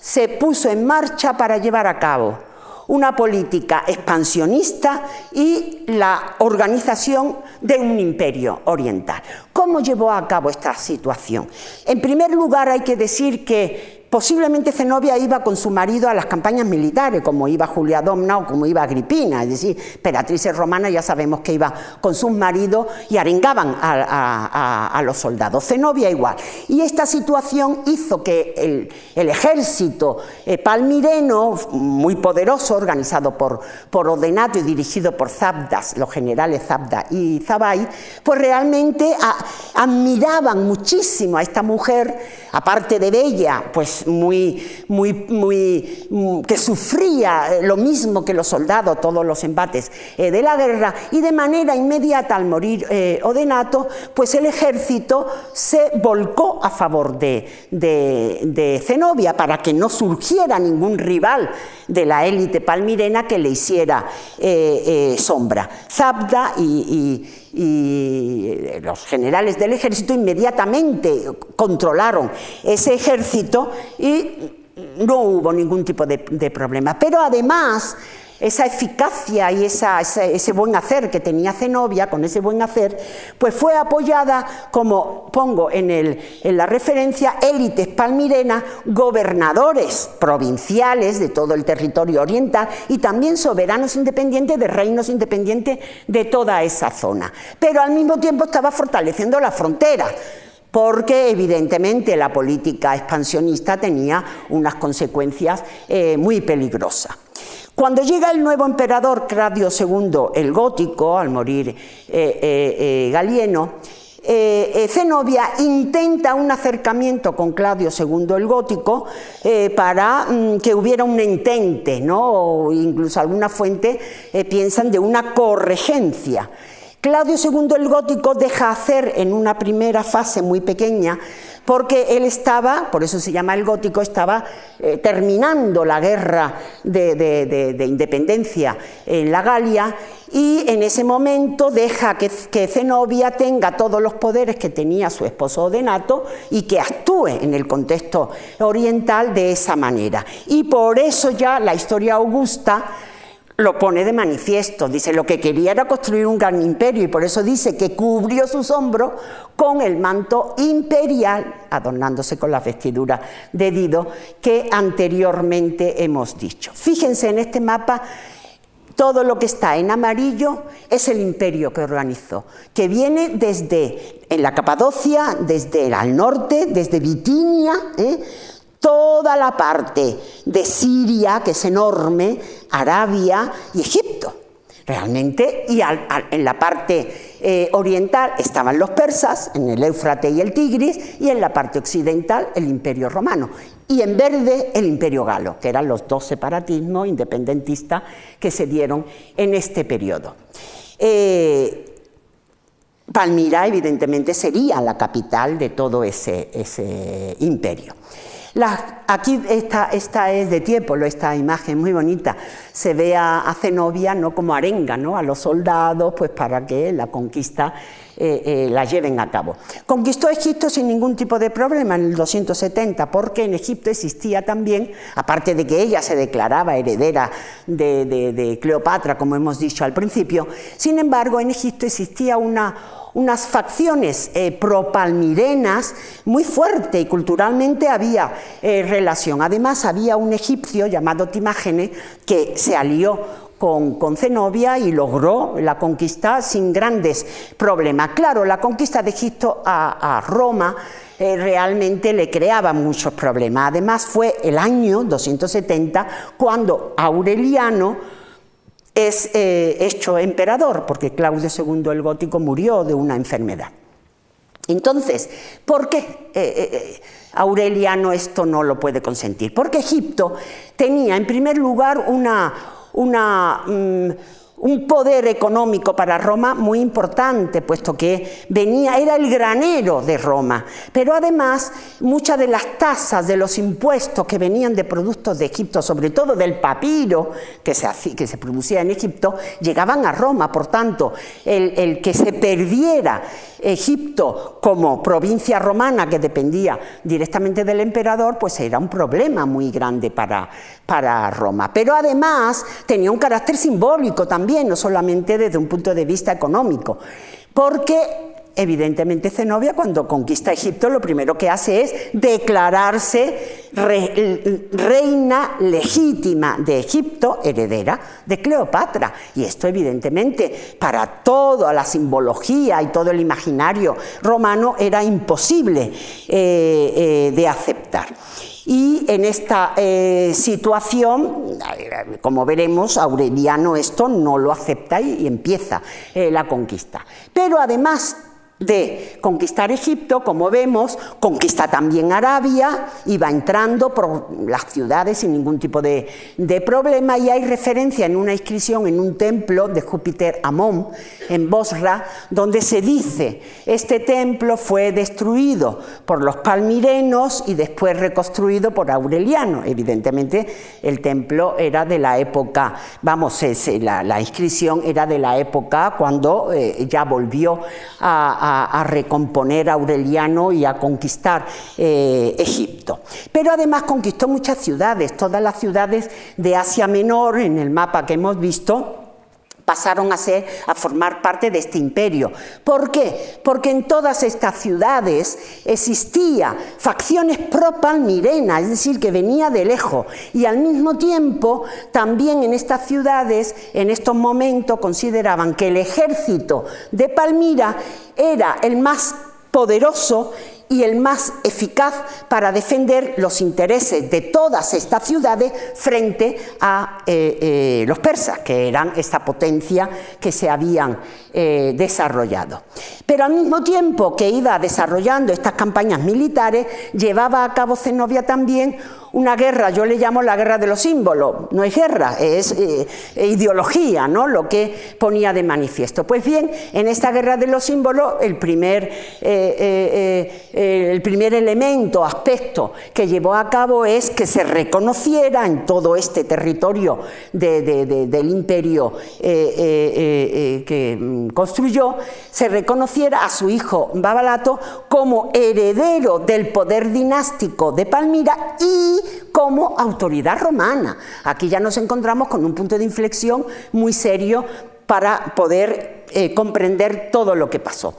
se puso en marcha para llevar a cabo una política expansionista y la organización de un imperio oriental. ¿Cómo llevó a cabo esta situación? En primer lugar, hay que decir que Posiblemente Zenobia iba con su marido a las campañas militares, como iba Julia Domna o como iba Agripina, es decir, emperatrices romanas ya sabemos que iba con sus maridos y arengaban a, los soldados. Zenobia igual. Y esta situación hizo que el, ejército eh, palmireno, muy poderoso, organizado por, por Odenato y dirigido por Zabdas, los generales Zabda y Zabay, pues realmente admiraban muchísimo a esta mujer, aparte de bella, pues muy, muy, muy, mm, que sufría lo mismo que los soldados, todos los embates eh, de la guerra, y de manera inmediata al morir eh, Odenato, pues el ejército se volcó a favor de, de, Zenobia para que no surgiera ningún rival de la élite palmirena que le hiciera eh, sombra. Zabda y eh, los generales del ejército inmediatamente controlaron ese ejército y no hubo ningún tipo de, problema. Pero además esa eficacia y ese, buen hacer que tenía Zenobia, con ese buen hacer, pues fue apoyada, como pongo en, la referencia, élites palmirenas, gobernadores provinciales de todo el territorio oriental y también soberanos independientes de reinos independientes de toda esa zona. Pero al mismo tiempo estaba fortaleciendo la frontera porque evidentemente la política expansionista tenía unas consecuencias eh, muy peligrosas. Cuando llega el nuevo emperador Claudio II el Gótico, al morir eh, eh, eh, Galieno, Zenobia intenta un acercamiento con Claudio II el Gótico para mm, que hubiera un entente, ¿no? o incluso algunas fuentes piensan de una corregencia. Claudio II el Gótico deja hacer en una primera fase muy pequeña porque él estaba, por eso se llama el gótico, estaba eh, terminando la guerra de, independencia en la Galia y en ese momento deja que, que, Zenobia tenga todos los poderes que tenía su esposo Odenato y que actúe en el contexto oriental de esa manera. Y por eso ya la historia augusta lo pone de manifiesto. Dice, lo que quería era construir un gran imperio y por eso dice que cubrió sus hombros con el manto imperial, adornándose con la vestidura de Dido que anteriormente hemos dicho. Fíjense en este mapa. Todo lo que está en amarillo es el imperio que organizó, que viene desde en la Capadocia, desde el al norte, desde Bitinia, ¿eh? Toda la parte de Siria, que es enorme, Arabia y Egipto. Realmente, y en la parte eh, oriental estaban los persas, en el Éufrates y el Tigris, y en la parte occidental el Imperio Romano. Y en verde el Imperio Galo, que eran los dos separatismos independentistas que se dieron en este periodo. Eh, Palmira, evidentemente, sería la capital de todo ese imperio aquí esta, esta, es de Tiepolo, esta imagen muy bonita. Se ve a, Zenobia no como arenga ¿no? a los soldados pues para que la conquista eh, eh, la lleven a cabo. Conquistó Egipto sin ningún tipo de problema en el 270, porque en Egipto existía también, aparte de que ella se declaraba heredera de, de Cleopatra, como hemos dicho al principio, sin embargo en Egipto existía una unas facciones eh, propalmirenas muy fuerte y culturalmente había eh, relación. Además había un egipcio llamado Timágene que se alió con, con, Zenobia y logró la conquista sin grandes problemas. Claro, la conquista de Egipto a, Roma eh, realmente le creaba muchos problemas. Además fue el año 270 cuando Aureliano es eh, hecho emperador, porque Claudio II el Gótico murió de una enfermedad. Entonces, ¿por qué eh, eh, Aureliano esto no lo puede consentir? Porque Egipto tenía, en primer lugar, una, una mm, un poder económico para Roma muy importante, puesto que venía, era el granero de Roma. Pero además, muchas de las tasas de los impuestos que venían de productos de Egipto, sobre todo del papiro que se, que se producía en Egipto, llegaban a Roma. Por tanto, el, el que se perdiera Egipto como provincia romana que dependía directamente del emperador, pues era un problema muy grande para, para Roma. Pero además tenía un carácter simbólico también, no solamente desde un punto de vista económico, porque Evidentemente Zenobia cuando conquista Egipto lo primero que hace es declararse reina legítima de Egipto, heredera de Cleopatra. Y esto evidentemente para toda la simbología y todo el imaginario romano era imposible eh, eh, de aceptar. Y en esta eh, situación, como veremos, Aureliano esto no lo acepta y, empieza la conquista. Pero además de conquistar Egipto, como vemos, conquista también Arabia y va entrando por las ciudades sin ningún tipo de, problema y hay referencia en una inscripción en un templo de Júpiter Amón en Bosra, donde se dice, este templo fue destruido por los palmirenos y después reconstruido por Aureliano. Evidentemente el templo era de la época, vamos, la, inscripción era de la época cuando eh, ya volvió a a, recomponer Aureliano y a conquistar eh, Egipto. Pero además conquistó muchas ciudades, todas las ciudades de Asia Menor en el mapa que hemos visto pasaron a ser a formar parte de este imperio. ¿Por qué? Porque en todas estas ciudades existía facciones pro-palmirena, es decir, que venía de lejos, y al mismo tiempo también en estas ciudades, en estos momentos, consideraban que el ejército de Palmira era el más poderoso y el más eficaz para defender los intereses de todas estas ciudades frente a eh, eh, los persas, que eran esta potencia que se habían eh, desarrollado. Pero al mismo tiempo que iba desarrollando estas campañas militares, llevaba a cabo Zenobia también una guerra, yo le llamo la guerra de los símbolos, no es guerra, es eh, ideología, ¿no? Lo que ponía de manifiesto. Pues bien, en esta guerra de los símbolos, el primer, eh, eh, el primer elemento, aspecto que llevó a cabo es que se reconociera en todo este territorio del imperio que mm, construyó, se reconociera a su hijo Babalato como heredero del poder dinástico de Palmira y como autoridad romana. Aquí ya nos encontramos con un punto de inflexión muy serio para poder eh, comprender todo lo que pasó.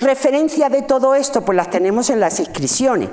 Referencia de todo esto, pues las tenemos en las inscripciones.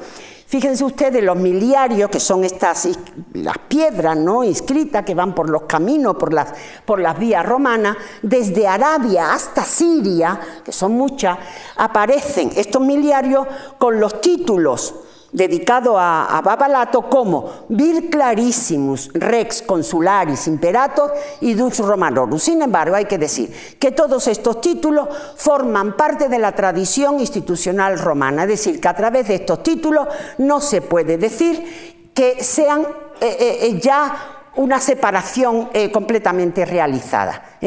Fíjense ustedes los miliarios, que son estas las piedras ¿no? inscritas que van por los caminos, por las, por las vías romanas, desde Arabia hasta Siria, que son muchas, aparecen estos miliarios con los títulos dedicado a, Babalato como Vir Clarissimus Rex Consularis Imperator y Dux Romanorum. Sin embargo, hay que decir que todos estos títulos forman parte de la tradición institucional romana, es decir, que a través de estos títulos no se puede decir que sean eh, eh, eh, ya una separación completamente realizada,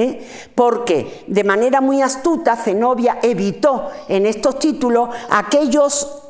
porque de manera muy astuta Zenobia evitó en estos títulos aquellos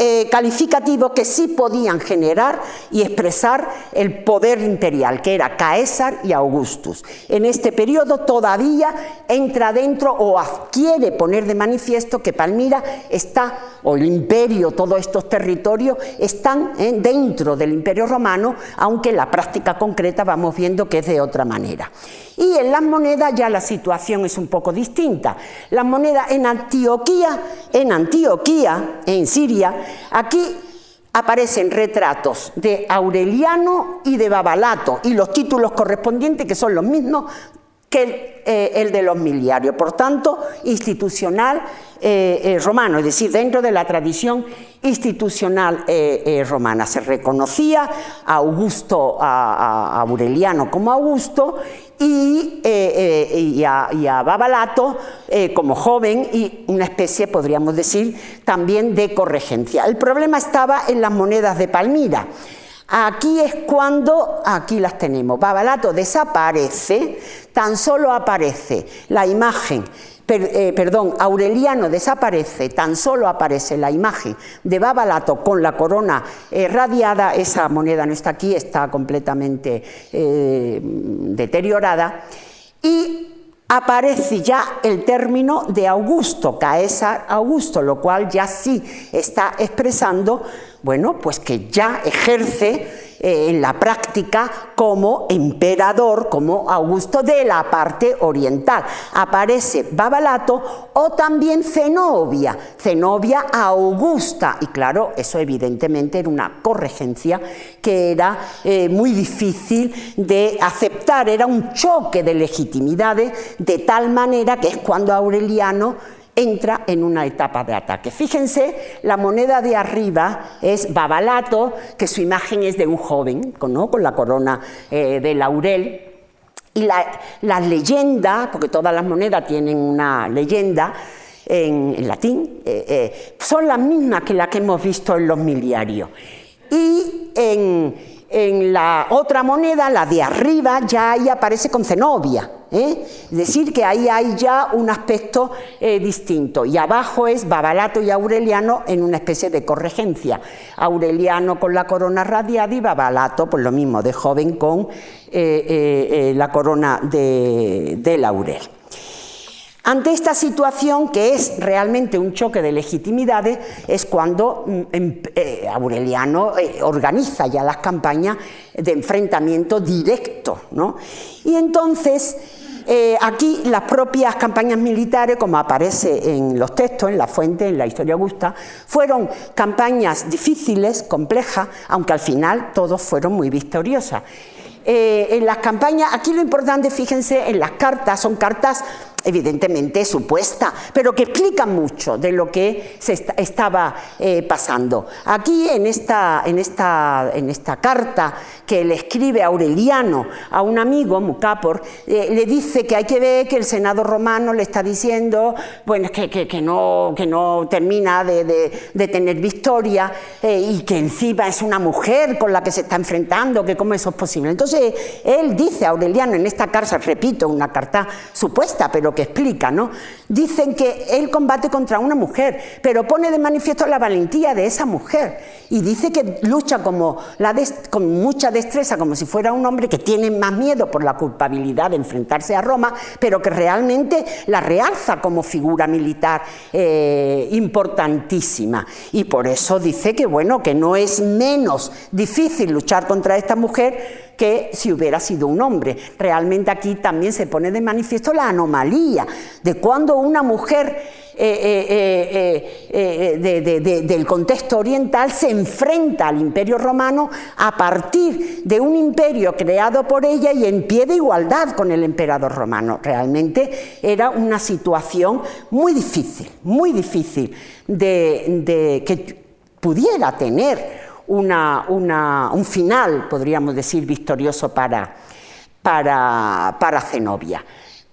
eh, calificativos que sí podían generar y expresar el poder imperial, que era Caesar y Augustus. En este periodo todavía entra dentro o adquiere poner de manifiesto que Palmira está, o el imperio, todos estos territorios, están eh, dentro del imperio romano, aunque la práctica concreta vamos viendo que es de otra manera. Y en las monedas ya la situación es un poco distinta. Las monedas en Antioquía, en Antioquía, en Siria, aquí aparecen retratos de Aureliano y de Babalato y los títulos correspondientes que son los mismos que eh, el, de los miliarios, por tanto, institucional eh, eh, romano, es decir, dentro de la tradición institucional romana. Se reconocía a Augusto, a Aureliano como Augusto y, eh, y, a, Babalato como joven y una especie, podríamos decir, también de corregencia. El problema estaba en las monedas de Palmira. Aquí es cuando, aquí las tenemos, Babalato desaparece, tan solo aparece la imagen. Eh, perdón, Aureliano desaparece, tan solo aparece la imagen de Babalato con la corona radiada, esa moneda no está aquí, está completamente eh, deteriorada, y aparece ya el término de Augusto, Caesar Augusto, lo cual ya sí está expresando, bueno, pues que ya ejerce eh, en la práctica como emperador, como Augusto de la parte oriental. Aparece Babalato o también Zenobia, Zenobia Augusta. Y claro, eso evidentemente era una corregencia que era eh, muy difícil de aceptar, era un choque de legitimidades de tal manera que es cuando Aureliano entra en una etapa de ataque. Fíjense, la moneda de arriba es Babalato, que su imagen es de un joven, con la corona eh, de laurel. Y la, leyenda, porque todas las monedas tienen una leyenda, en, latín, eh, eh, son las mismas que las que hemos visto en los miliarios. Y en, en la otra moneda, la de arriba, ya ahí aparece con Zenobia. ¿eh? Es decir, que ahí hay ya un aspecto eh, distinto. Y abajo es Babalato y Aureliano en una especie de corregencia. Aureliano con la corona radiada y Babalato, pues lo mismo, de joven con eh, la corona de, de laurel. Ante esta situación, que es realmente un choque de legitimidades, es cuando mm, em, eh, Aureliano eh, organiza ya las campañas de enfrentamiento directo. Y entonces, eh, aquí las propias campañas militares, como aparece en los textos, en la fuente, en la historia augusta, fueron campañas difíciles, complejas, aunque al final todos fueron muy victoriosas. en las campañas, aquí lo importante, fíjense, en las cartas, son cartas evidentemente supuesta, pero que explica mucho de lo que se estaba eh, pasando. Aquí en esta, en, esta, en esta, carta que le escribe Aureliano a un amigo, Mucapor, eh, le dice que hay que ver que el Senado romano le está diciendo bueno, que, que, no, que no termina de, tener victoria eh, y que encima es una mujer con la que se está enfrentando, que cómo eso es posible. Entonces, él dice, Aureliano, en esta carta, repito, una carta supuesta, pero que explica, ¿no? Dicen que él combate contra una mujer, pero pone de manifiesto la valentía de esa mujer y dice que lucha como la con mucha destreza, como si fuera un hombre que tiene más miedo por la culpabilidad de enfrentarse a Roma, pero que realmente la realza como figura militar eh, importantísima. Y por eso dice que, bueno, que no es menos difícil luchar contra esta mujer que si hubiera sido un hombre. Realmente aquí también se pone de manifiesto la anomalía de cuando una mujer eh, eh, eh, del contexto oriental se enfrenta al imperio romano a partir de un imperio creado por ella y en pie de igualdad con el emperador romano. Realmente era una situación muy difícil, muy difícil de que pudiera tener un final, podríamos decir, victorioso para, para, para Zenobia.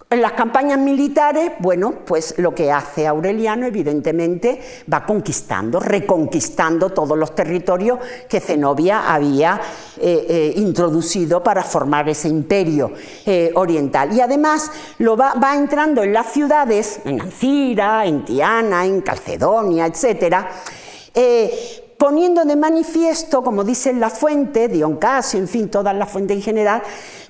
En las campañas militares, bueno, pues lo que hace Aureliano evidentemente va conquistando, reconquistando todos los territorios que Zenobia había eh, eh, introducido para formar ese imperio eh, oriental. Y además lo va, va, entrando en las ciudades, en Ancira, en Tiana, en Calcedonia, etcétera, poniendo de manifiesto, como dicen las fuentes, Dion Casio, en fin, todas las fuentes en general,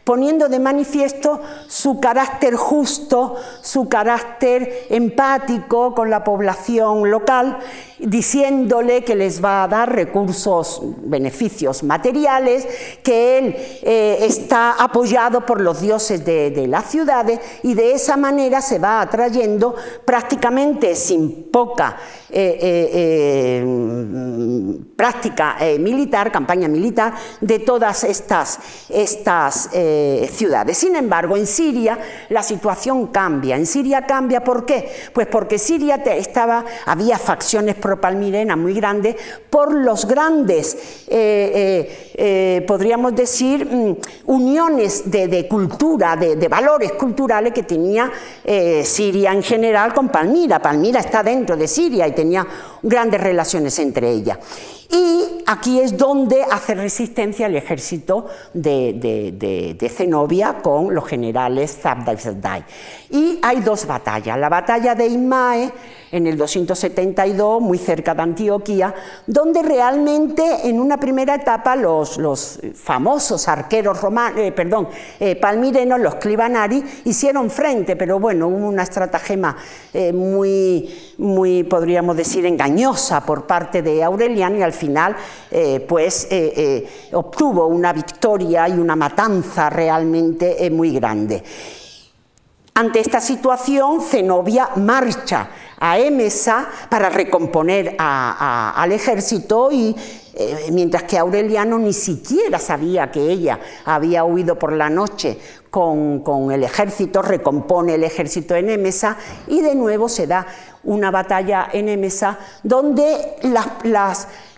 poniendo de manifiesto su carácter justo, su carácter empático con la población local, diciéndole que les va a dar recursos, beneficios materiales, que él eh, está apoyado por los dioses de, las ciudades y de esa manera se va atrayendo prácticamente sin poca eh, eh, práctica militar, campaña militar, de todas estas, estas ciudades. Sin embargo, en Siria la situación cambia. En Siria cambia, ¿por qué? Pues porque Siria estaba, había facciones pro-palmirena muy grandes por los grandes, eh, eh, eh, podríamos decir, mm, uniones de, cultura, de, de, valores culturales que tenía Siria en general con Palmira. Palmira está dentro de Siria y tenía grandes relaciones entre ellas. Y aquí es donde hace resistencia el ejército de, Zenobia con los generales Zabda y Zadai. Y hay dos batallas. La batalla de Imae en el 272, muy cerca de Antioquía, donde realmente en una primera etapa los, famosos arqueros romanos, eh, perdón, eh, palmirenos, los clibanari, hicieron frente, pero bueno, hubo una estratagema eh, muy, muy, podríamos decir, engañosa por parte de Aureliano y al final, pues, obtuvo una victoria y una matanza realmente muy grande. Ante esta situación, Zenobia marcha a Emesa para recomponer al ejército y eh, mientras que Aureliano ni siquiera sabía que ella había huido por la noche con, con, el ejército, recompone el ejército en Emesa y de nuevo se da una batalla en Emesa donde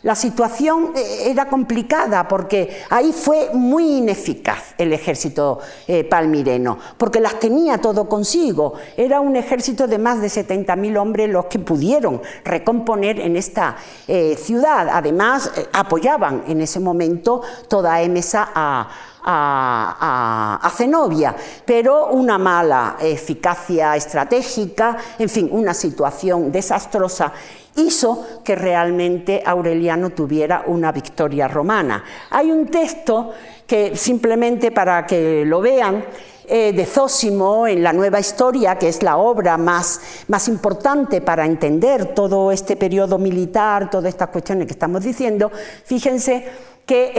la situación eh, era complicada porque ahí fue muy ineficaz el ejército eh, palmireno, porque las tenía todo consigo. Era un ejército de más de 70.000 hombres los que pudieron recomponer en esta eh, ciudad. Además, apoyaban en ese momento toda Emesa a, a, Zenobia, pero una mala eficacia estratégica, en fin, una situación desastrosa hizo que realmente Aureliano tuviera una victoria romana. Hay un texto que simplemente para que lo vean, eh, de Zósimo en la Nueva Historia, que es la obra más, más importante para entender todo este periodo militar, todas estas cuestiones que estamos diciendo, fíjense que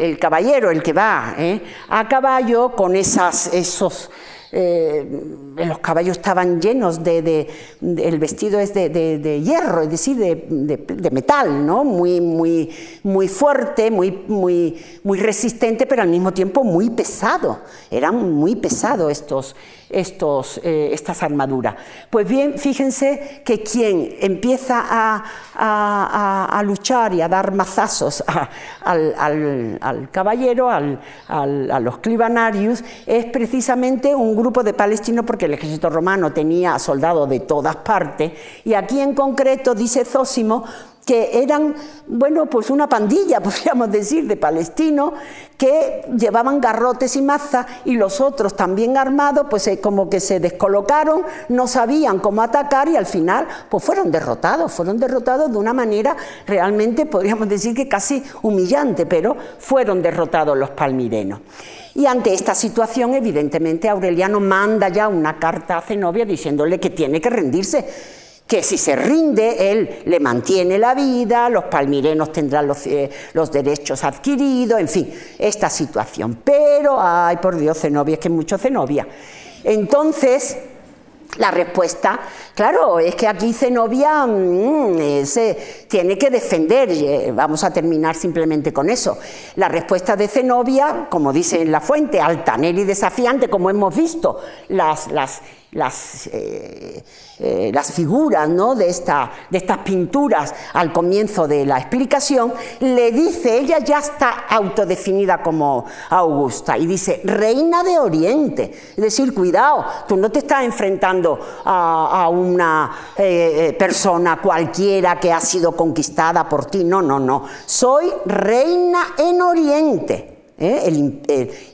el, caballero, el que va ¿eh? a caballo con esas, esos... Eh, los caballos estaban llenos de, el vestido es de, hierro, es decir, de, metal, ¿no? Muy, muy, muy fuerte, muy, muy, muy resistente, pero al mismo tiempo muy pesado. Eran muy pesados estos, estos, eh, estas armaduras. Pues bien, fíjense que quien empieza a, luchar y a dar mazazos al, caballero, a los clibanarios, es precisamente un grupo de palestinos porque el ejército romano tenía soldados de todas partes y aquí en concreto dice Zósimo que eran, bueno, pues una pandilla, [LAUGHS] podríamos decir, de palestinos que llevaban garrotes y mazas y los otros también armados, pues eh, como que se descolocaron, no sabían cómo atacar y al final pues fueron derrotados, fueron derrotados de una manera realmente, podríamos decir que casi humillante, pero fueron derrotados los palmirenos. Y ante esta situación, evidentemente, Aureliano manda ya una carta a Zenobia diciéndole que tiene que rendirse que si se rinde, él le mantiene la vida, los palmirenos tendrán los, eh, los, derechos adquiridos, en fin, esta situación. Pero, ay, por Dios, Zenobia, es que mucho Zenobia. Entonces, la respuesta, claro, es que aquí Zenobia mm, se tiene que defender, eh, vamos a terminar simplemente con eso. La respuesta de Zenobia, como dice en la fuente, altanera y desafiante, como hemos visto, las, las las, eh, eh, las figuras ¿no? de, esta, de estas pinturas al comienzo de la explicación, le dice, ella ya está autodefinida como Augusta, y dice, reina de Oriente. Es decir, cuidado, tú no te estás enfrentando a, una eh, persona cualquiera que ha sido conquistada por ti, no, no, no, soy reina en Oriente. El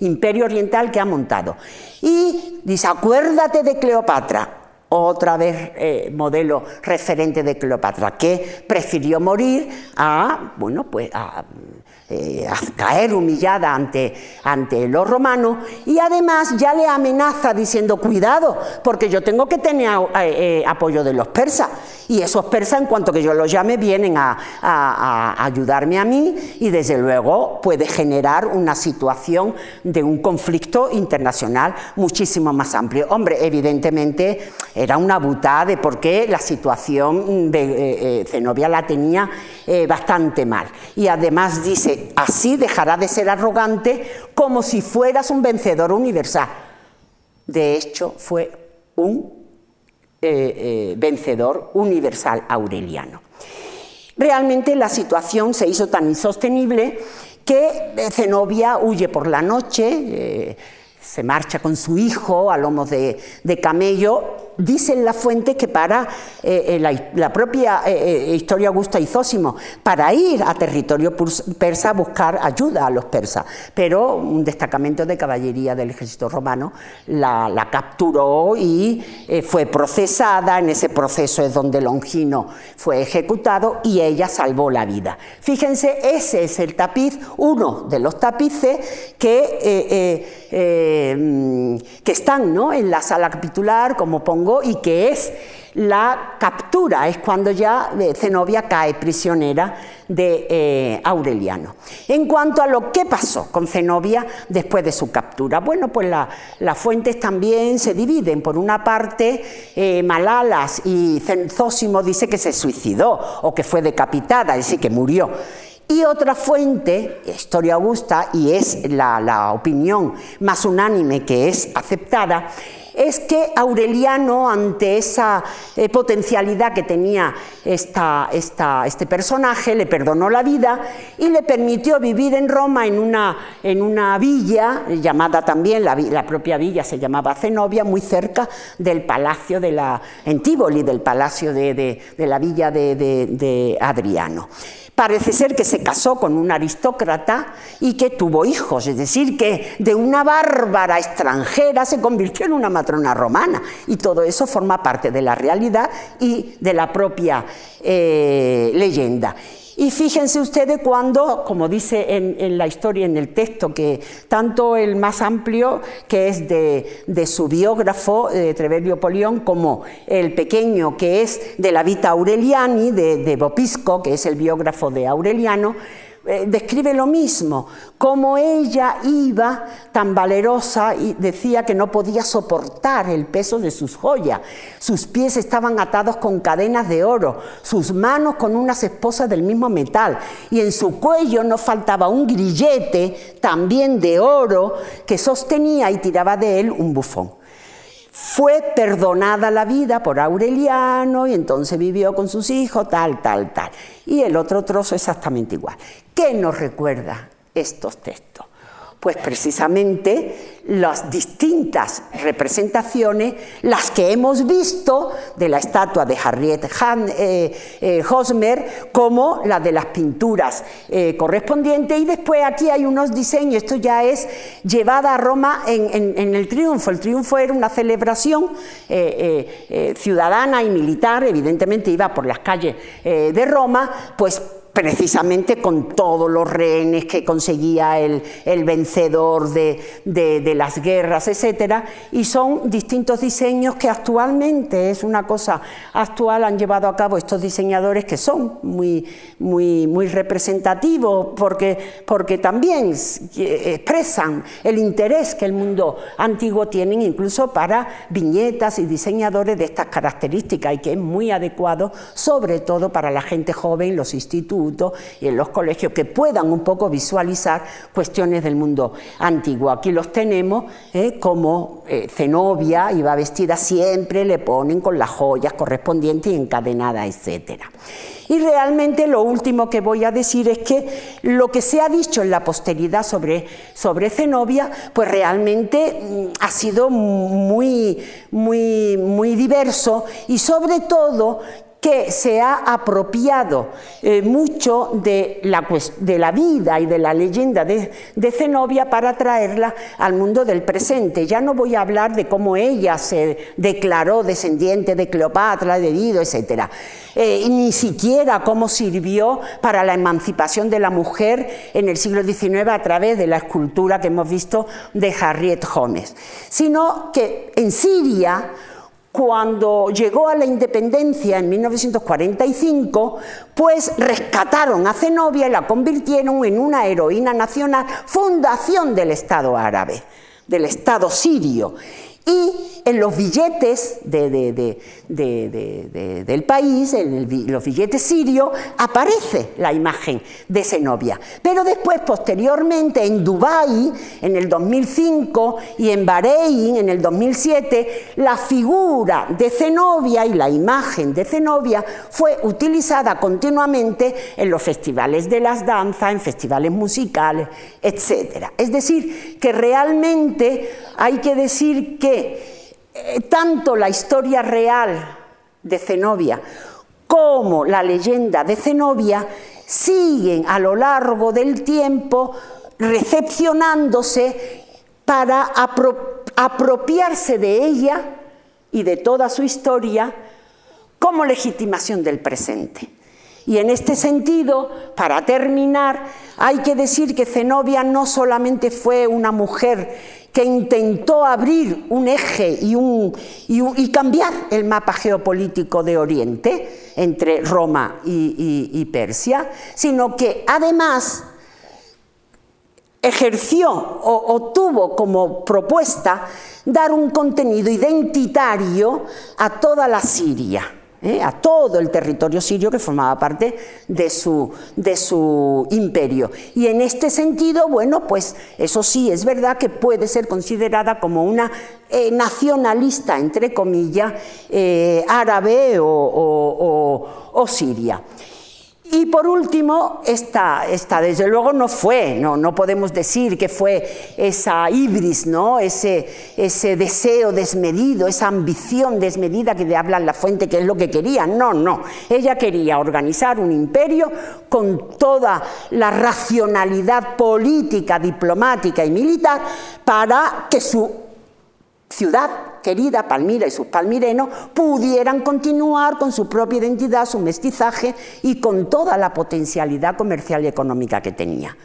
imperio oriental que ha montado. Y dice, acuérdate de Cleopatra, otra vez eh, modelo referente de Cleopatra, que prefirió morir a, bueno, pues a eh, caer humillada ante, ante los romanos y además ya le amenaza diciendo cuidado porque yo tengo que tener eh, eh, apoyo de los persas y esos persas en cuanto que yo los llame vienen a, ayudarme a mí y desde luego puede generar una situación de un conflicto internacional muchísimo más amplio. Hombre, evidentemente era una butada de por qué la situación de Zenobia la tenía bastante mal y además dice así dejará de ser arrogante como si fueras un vencedor universal. De hecho, fue un eh, eh, vencedor universal aureliano. Realmente la situación se hizo tan insostenible que Zenobia huye por la noche, eh, se marcha con su hijo a lomos de, camello. Dice en la fuente que para eh, eh, la, propia eh, historia Augusta y Zósimo, para ir a territorio persa a buscar ayuda a los persas, pero un destacamento de caballería del ejército romano la, la capturó y fue procesada. En ese proceso es donde Longino fue ejecutado y ella salvó la vida. Fíjense, ese es el tapiz, uno de los tapices que eh, que están ¿no? en la sala capitular, como pongo, y que es la captura, es cuando ya eh, Zenobia cae prisionera de eh, Aureliano. En cuanto a lo que pasó con Zenobia después de su captura, bueno, pues las fuentes también se dividen. Por una parte, Malalas y Zósimo dice que se suicidó o que fue decapitada, es decir, que murió. Y otra fuente, Historia Augusta, y es la, opinión más unánime que es aceptada, es que Aureliano, ante esa eh, potencialidad que tenía este personaje, le perdonó la vida y le permitió vivir en Roma en una, villa, llamada también, la, propia villa se llamaba Zenobia, muy cerca del palacio de la, en del palacio de, la villa de Adriano. Parece ser que se casó con un aristócrata y que tuvo hijos, es decir, que de una bárbara extranjera se convirtió en una matrona romana. Y todo eso forma parte de la realidad y de la propia eh, leyenda. Y fíjense ustedes cuando, como dice en, la historia, en el texto, que tanto el más amplio, que es de, su biógrafo, de Trevelio Polión, como el pequeño, que es de la Vita Aureliani, de, de Bopisco, que es el biógrafo de Aureliano, eh, describe lo mismo, como ella iba tan valerosa y decía que no podía soportar el peso de sus joyas. Sus pies estaban atados con cadenas de oro, sus manos con unas esposas del mismo metal y en su cuello no faltaba un grillete también de oro que sostenía y tiraba de él un bufón. Fue perdonada la vida por Aureliano y entonces vivió con sus hijos, tal, tal, tal. Y el otro trozo exactamente igual. ¿Qué nos recuerda estos textos? Pues precisamente las distintas representaciones, las que hemos visto de la estatua de Harriet eh, eh, Hosmer, como la de las pinturas eh, correspondientes, y después aquí hay unos diseños, esto ya es llevada a Roma en, en el triunfo. El triunfo era una celebración ciudadana y militar, evidentemente iba por las calles de Roma, pues precisamente con todos los rehenes que conseguía el, vencedor de, las guerras, etc. Y son distintos diseños que actualmente, es una cosa actual, han llevado a cabo estos diseñadores que son muy, muy, muy representativos porque, porque también expresan el interés que el mundo antiguo tiene incluso para viñetas y diseñadores de estas características y que es muy adecuado sobre todo para la gente joven, los institutos, y en los colegios que puedan un poco visualizar cuestiones del mundo antiguo. Aquí los tenemos ¿eh? como eh, Zenobia, iba vestida siempre, le ponen con las joyas correspondientes y encadenada, etc. Y realmente lo último que voy a decir es que lo que se ha dicho en la posteridad sobre, sobre Zenobia, pues realmente mm, ha sido muy, muy, muy diverso y sobre todo que se ha apropiado eh, mucho de la, vida y de la leyenda de, Zenobia para traerla al mundo del presente. Ya no voy a hablar de cómo ella se declaró descendiente de Cleopatra, de Dido, etc. Eh, ni siquiera cómo sirvió para la emancipación de la mujer en el siglo XIX a través de la escultura que hemos visto de Harriet Jones, sino que en Siria cuando llegó a la independencia en 1945, pues rescataron a Zenobia y la convirtieron en una heroína nacional, fundación del Estado árabe, del Estado sirio. Y en los billetes del país, en los billetes sirios, aparece la imagen de Zenobia. Pero después, posteriormente, en Dubái, en el 2005, y en Bahrein, en el 2007, la figura de Zenobia y la imagen de Zenobia fue utilizada continuamente en los festivales de las danzas, en festivales musicales, etc. Es decir, que realmente hay que decir que eh, tanto la historia real de Zenobia como la leyenda de Zenobia siguen a lo largo del tiempo recepcionándose para apropiarse de ella y de toda su historia como legitimación del presente. Y en este sentido, para terminar, hay que decir que Zenobia no solamente fue una mujer que intentó abrir un eje y, cambiar el mapa geopolítico de Oriente entre Roma y, Persia, sino que además ejerció o, tuvo como propuesta dar un contenido identitario a toda la Siria. ¿Eh? a todo el territorio sirio que formaba parte de su, de su, imperio. Y en este sentido, bueno, pues eso sí, es verdad que puede ser considerada como una eh, nacionalista, entre comillas, eh, árabe o siria. Y por último, esta, esta, desde luego no fue, no, no podemos decir que fue esa ibris, ¿no? ese, ese deseo desmedido, esa ambición desmedida que de habla la fuente, que es lo que quería. No, no. Ella quería organizar un imperio con toda la racionalidad política, diplomática y militar para que su ciudad querida, Palmira y sus palmirenos, pudieran continuar con su propia identidad, su mestizaje y con toda la potencialidad comercial y económica que tenía.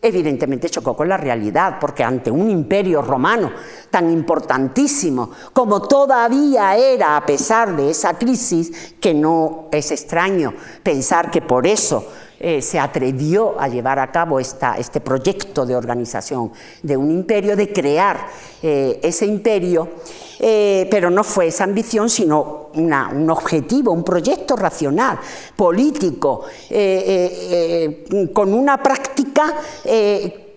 Evidentemente chocó con la realidad, porque ante un imperio romano tan importantísimo como todavía era a pesar de esa crisis, que no es extraño pensar que por eso eh, se atrevió a llevar a cabo este proyecto de organización de un imperio, de crear eh, ese imperio, eh, pero no fue esa ambición, sino un objetivo, un proyecto racional, político, con una práctica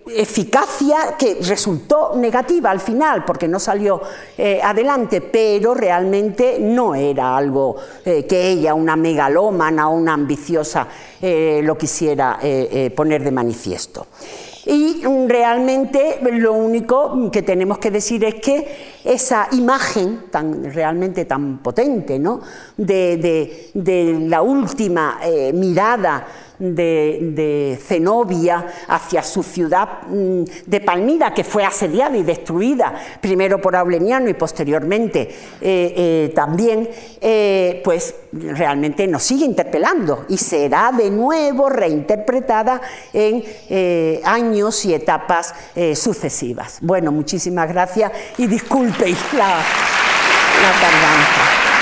eficacia que resultó negativa al final porque no salió eh, adelante, pero realmente no era algo eh, que ella, una megalómana o una ambiciosa, eh, lo quisiera poner de manifiesto. Y realmente lo único que tenemos que decir es que esa imagen tan, realmente tan potente ¿no? de, la última mirada de, Zenobia hacia su ciudad mm, de Palmira, que fue asediada y destruida, primero por Auleniano y posteriormente eh, eh, también, eh, pues realmente nos sigue interpelando y será de nuevo reinterpretada en años y etapas sucesivas. Bueno, muchísimas gracias y disculpen la, la tardanza.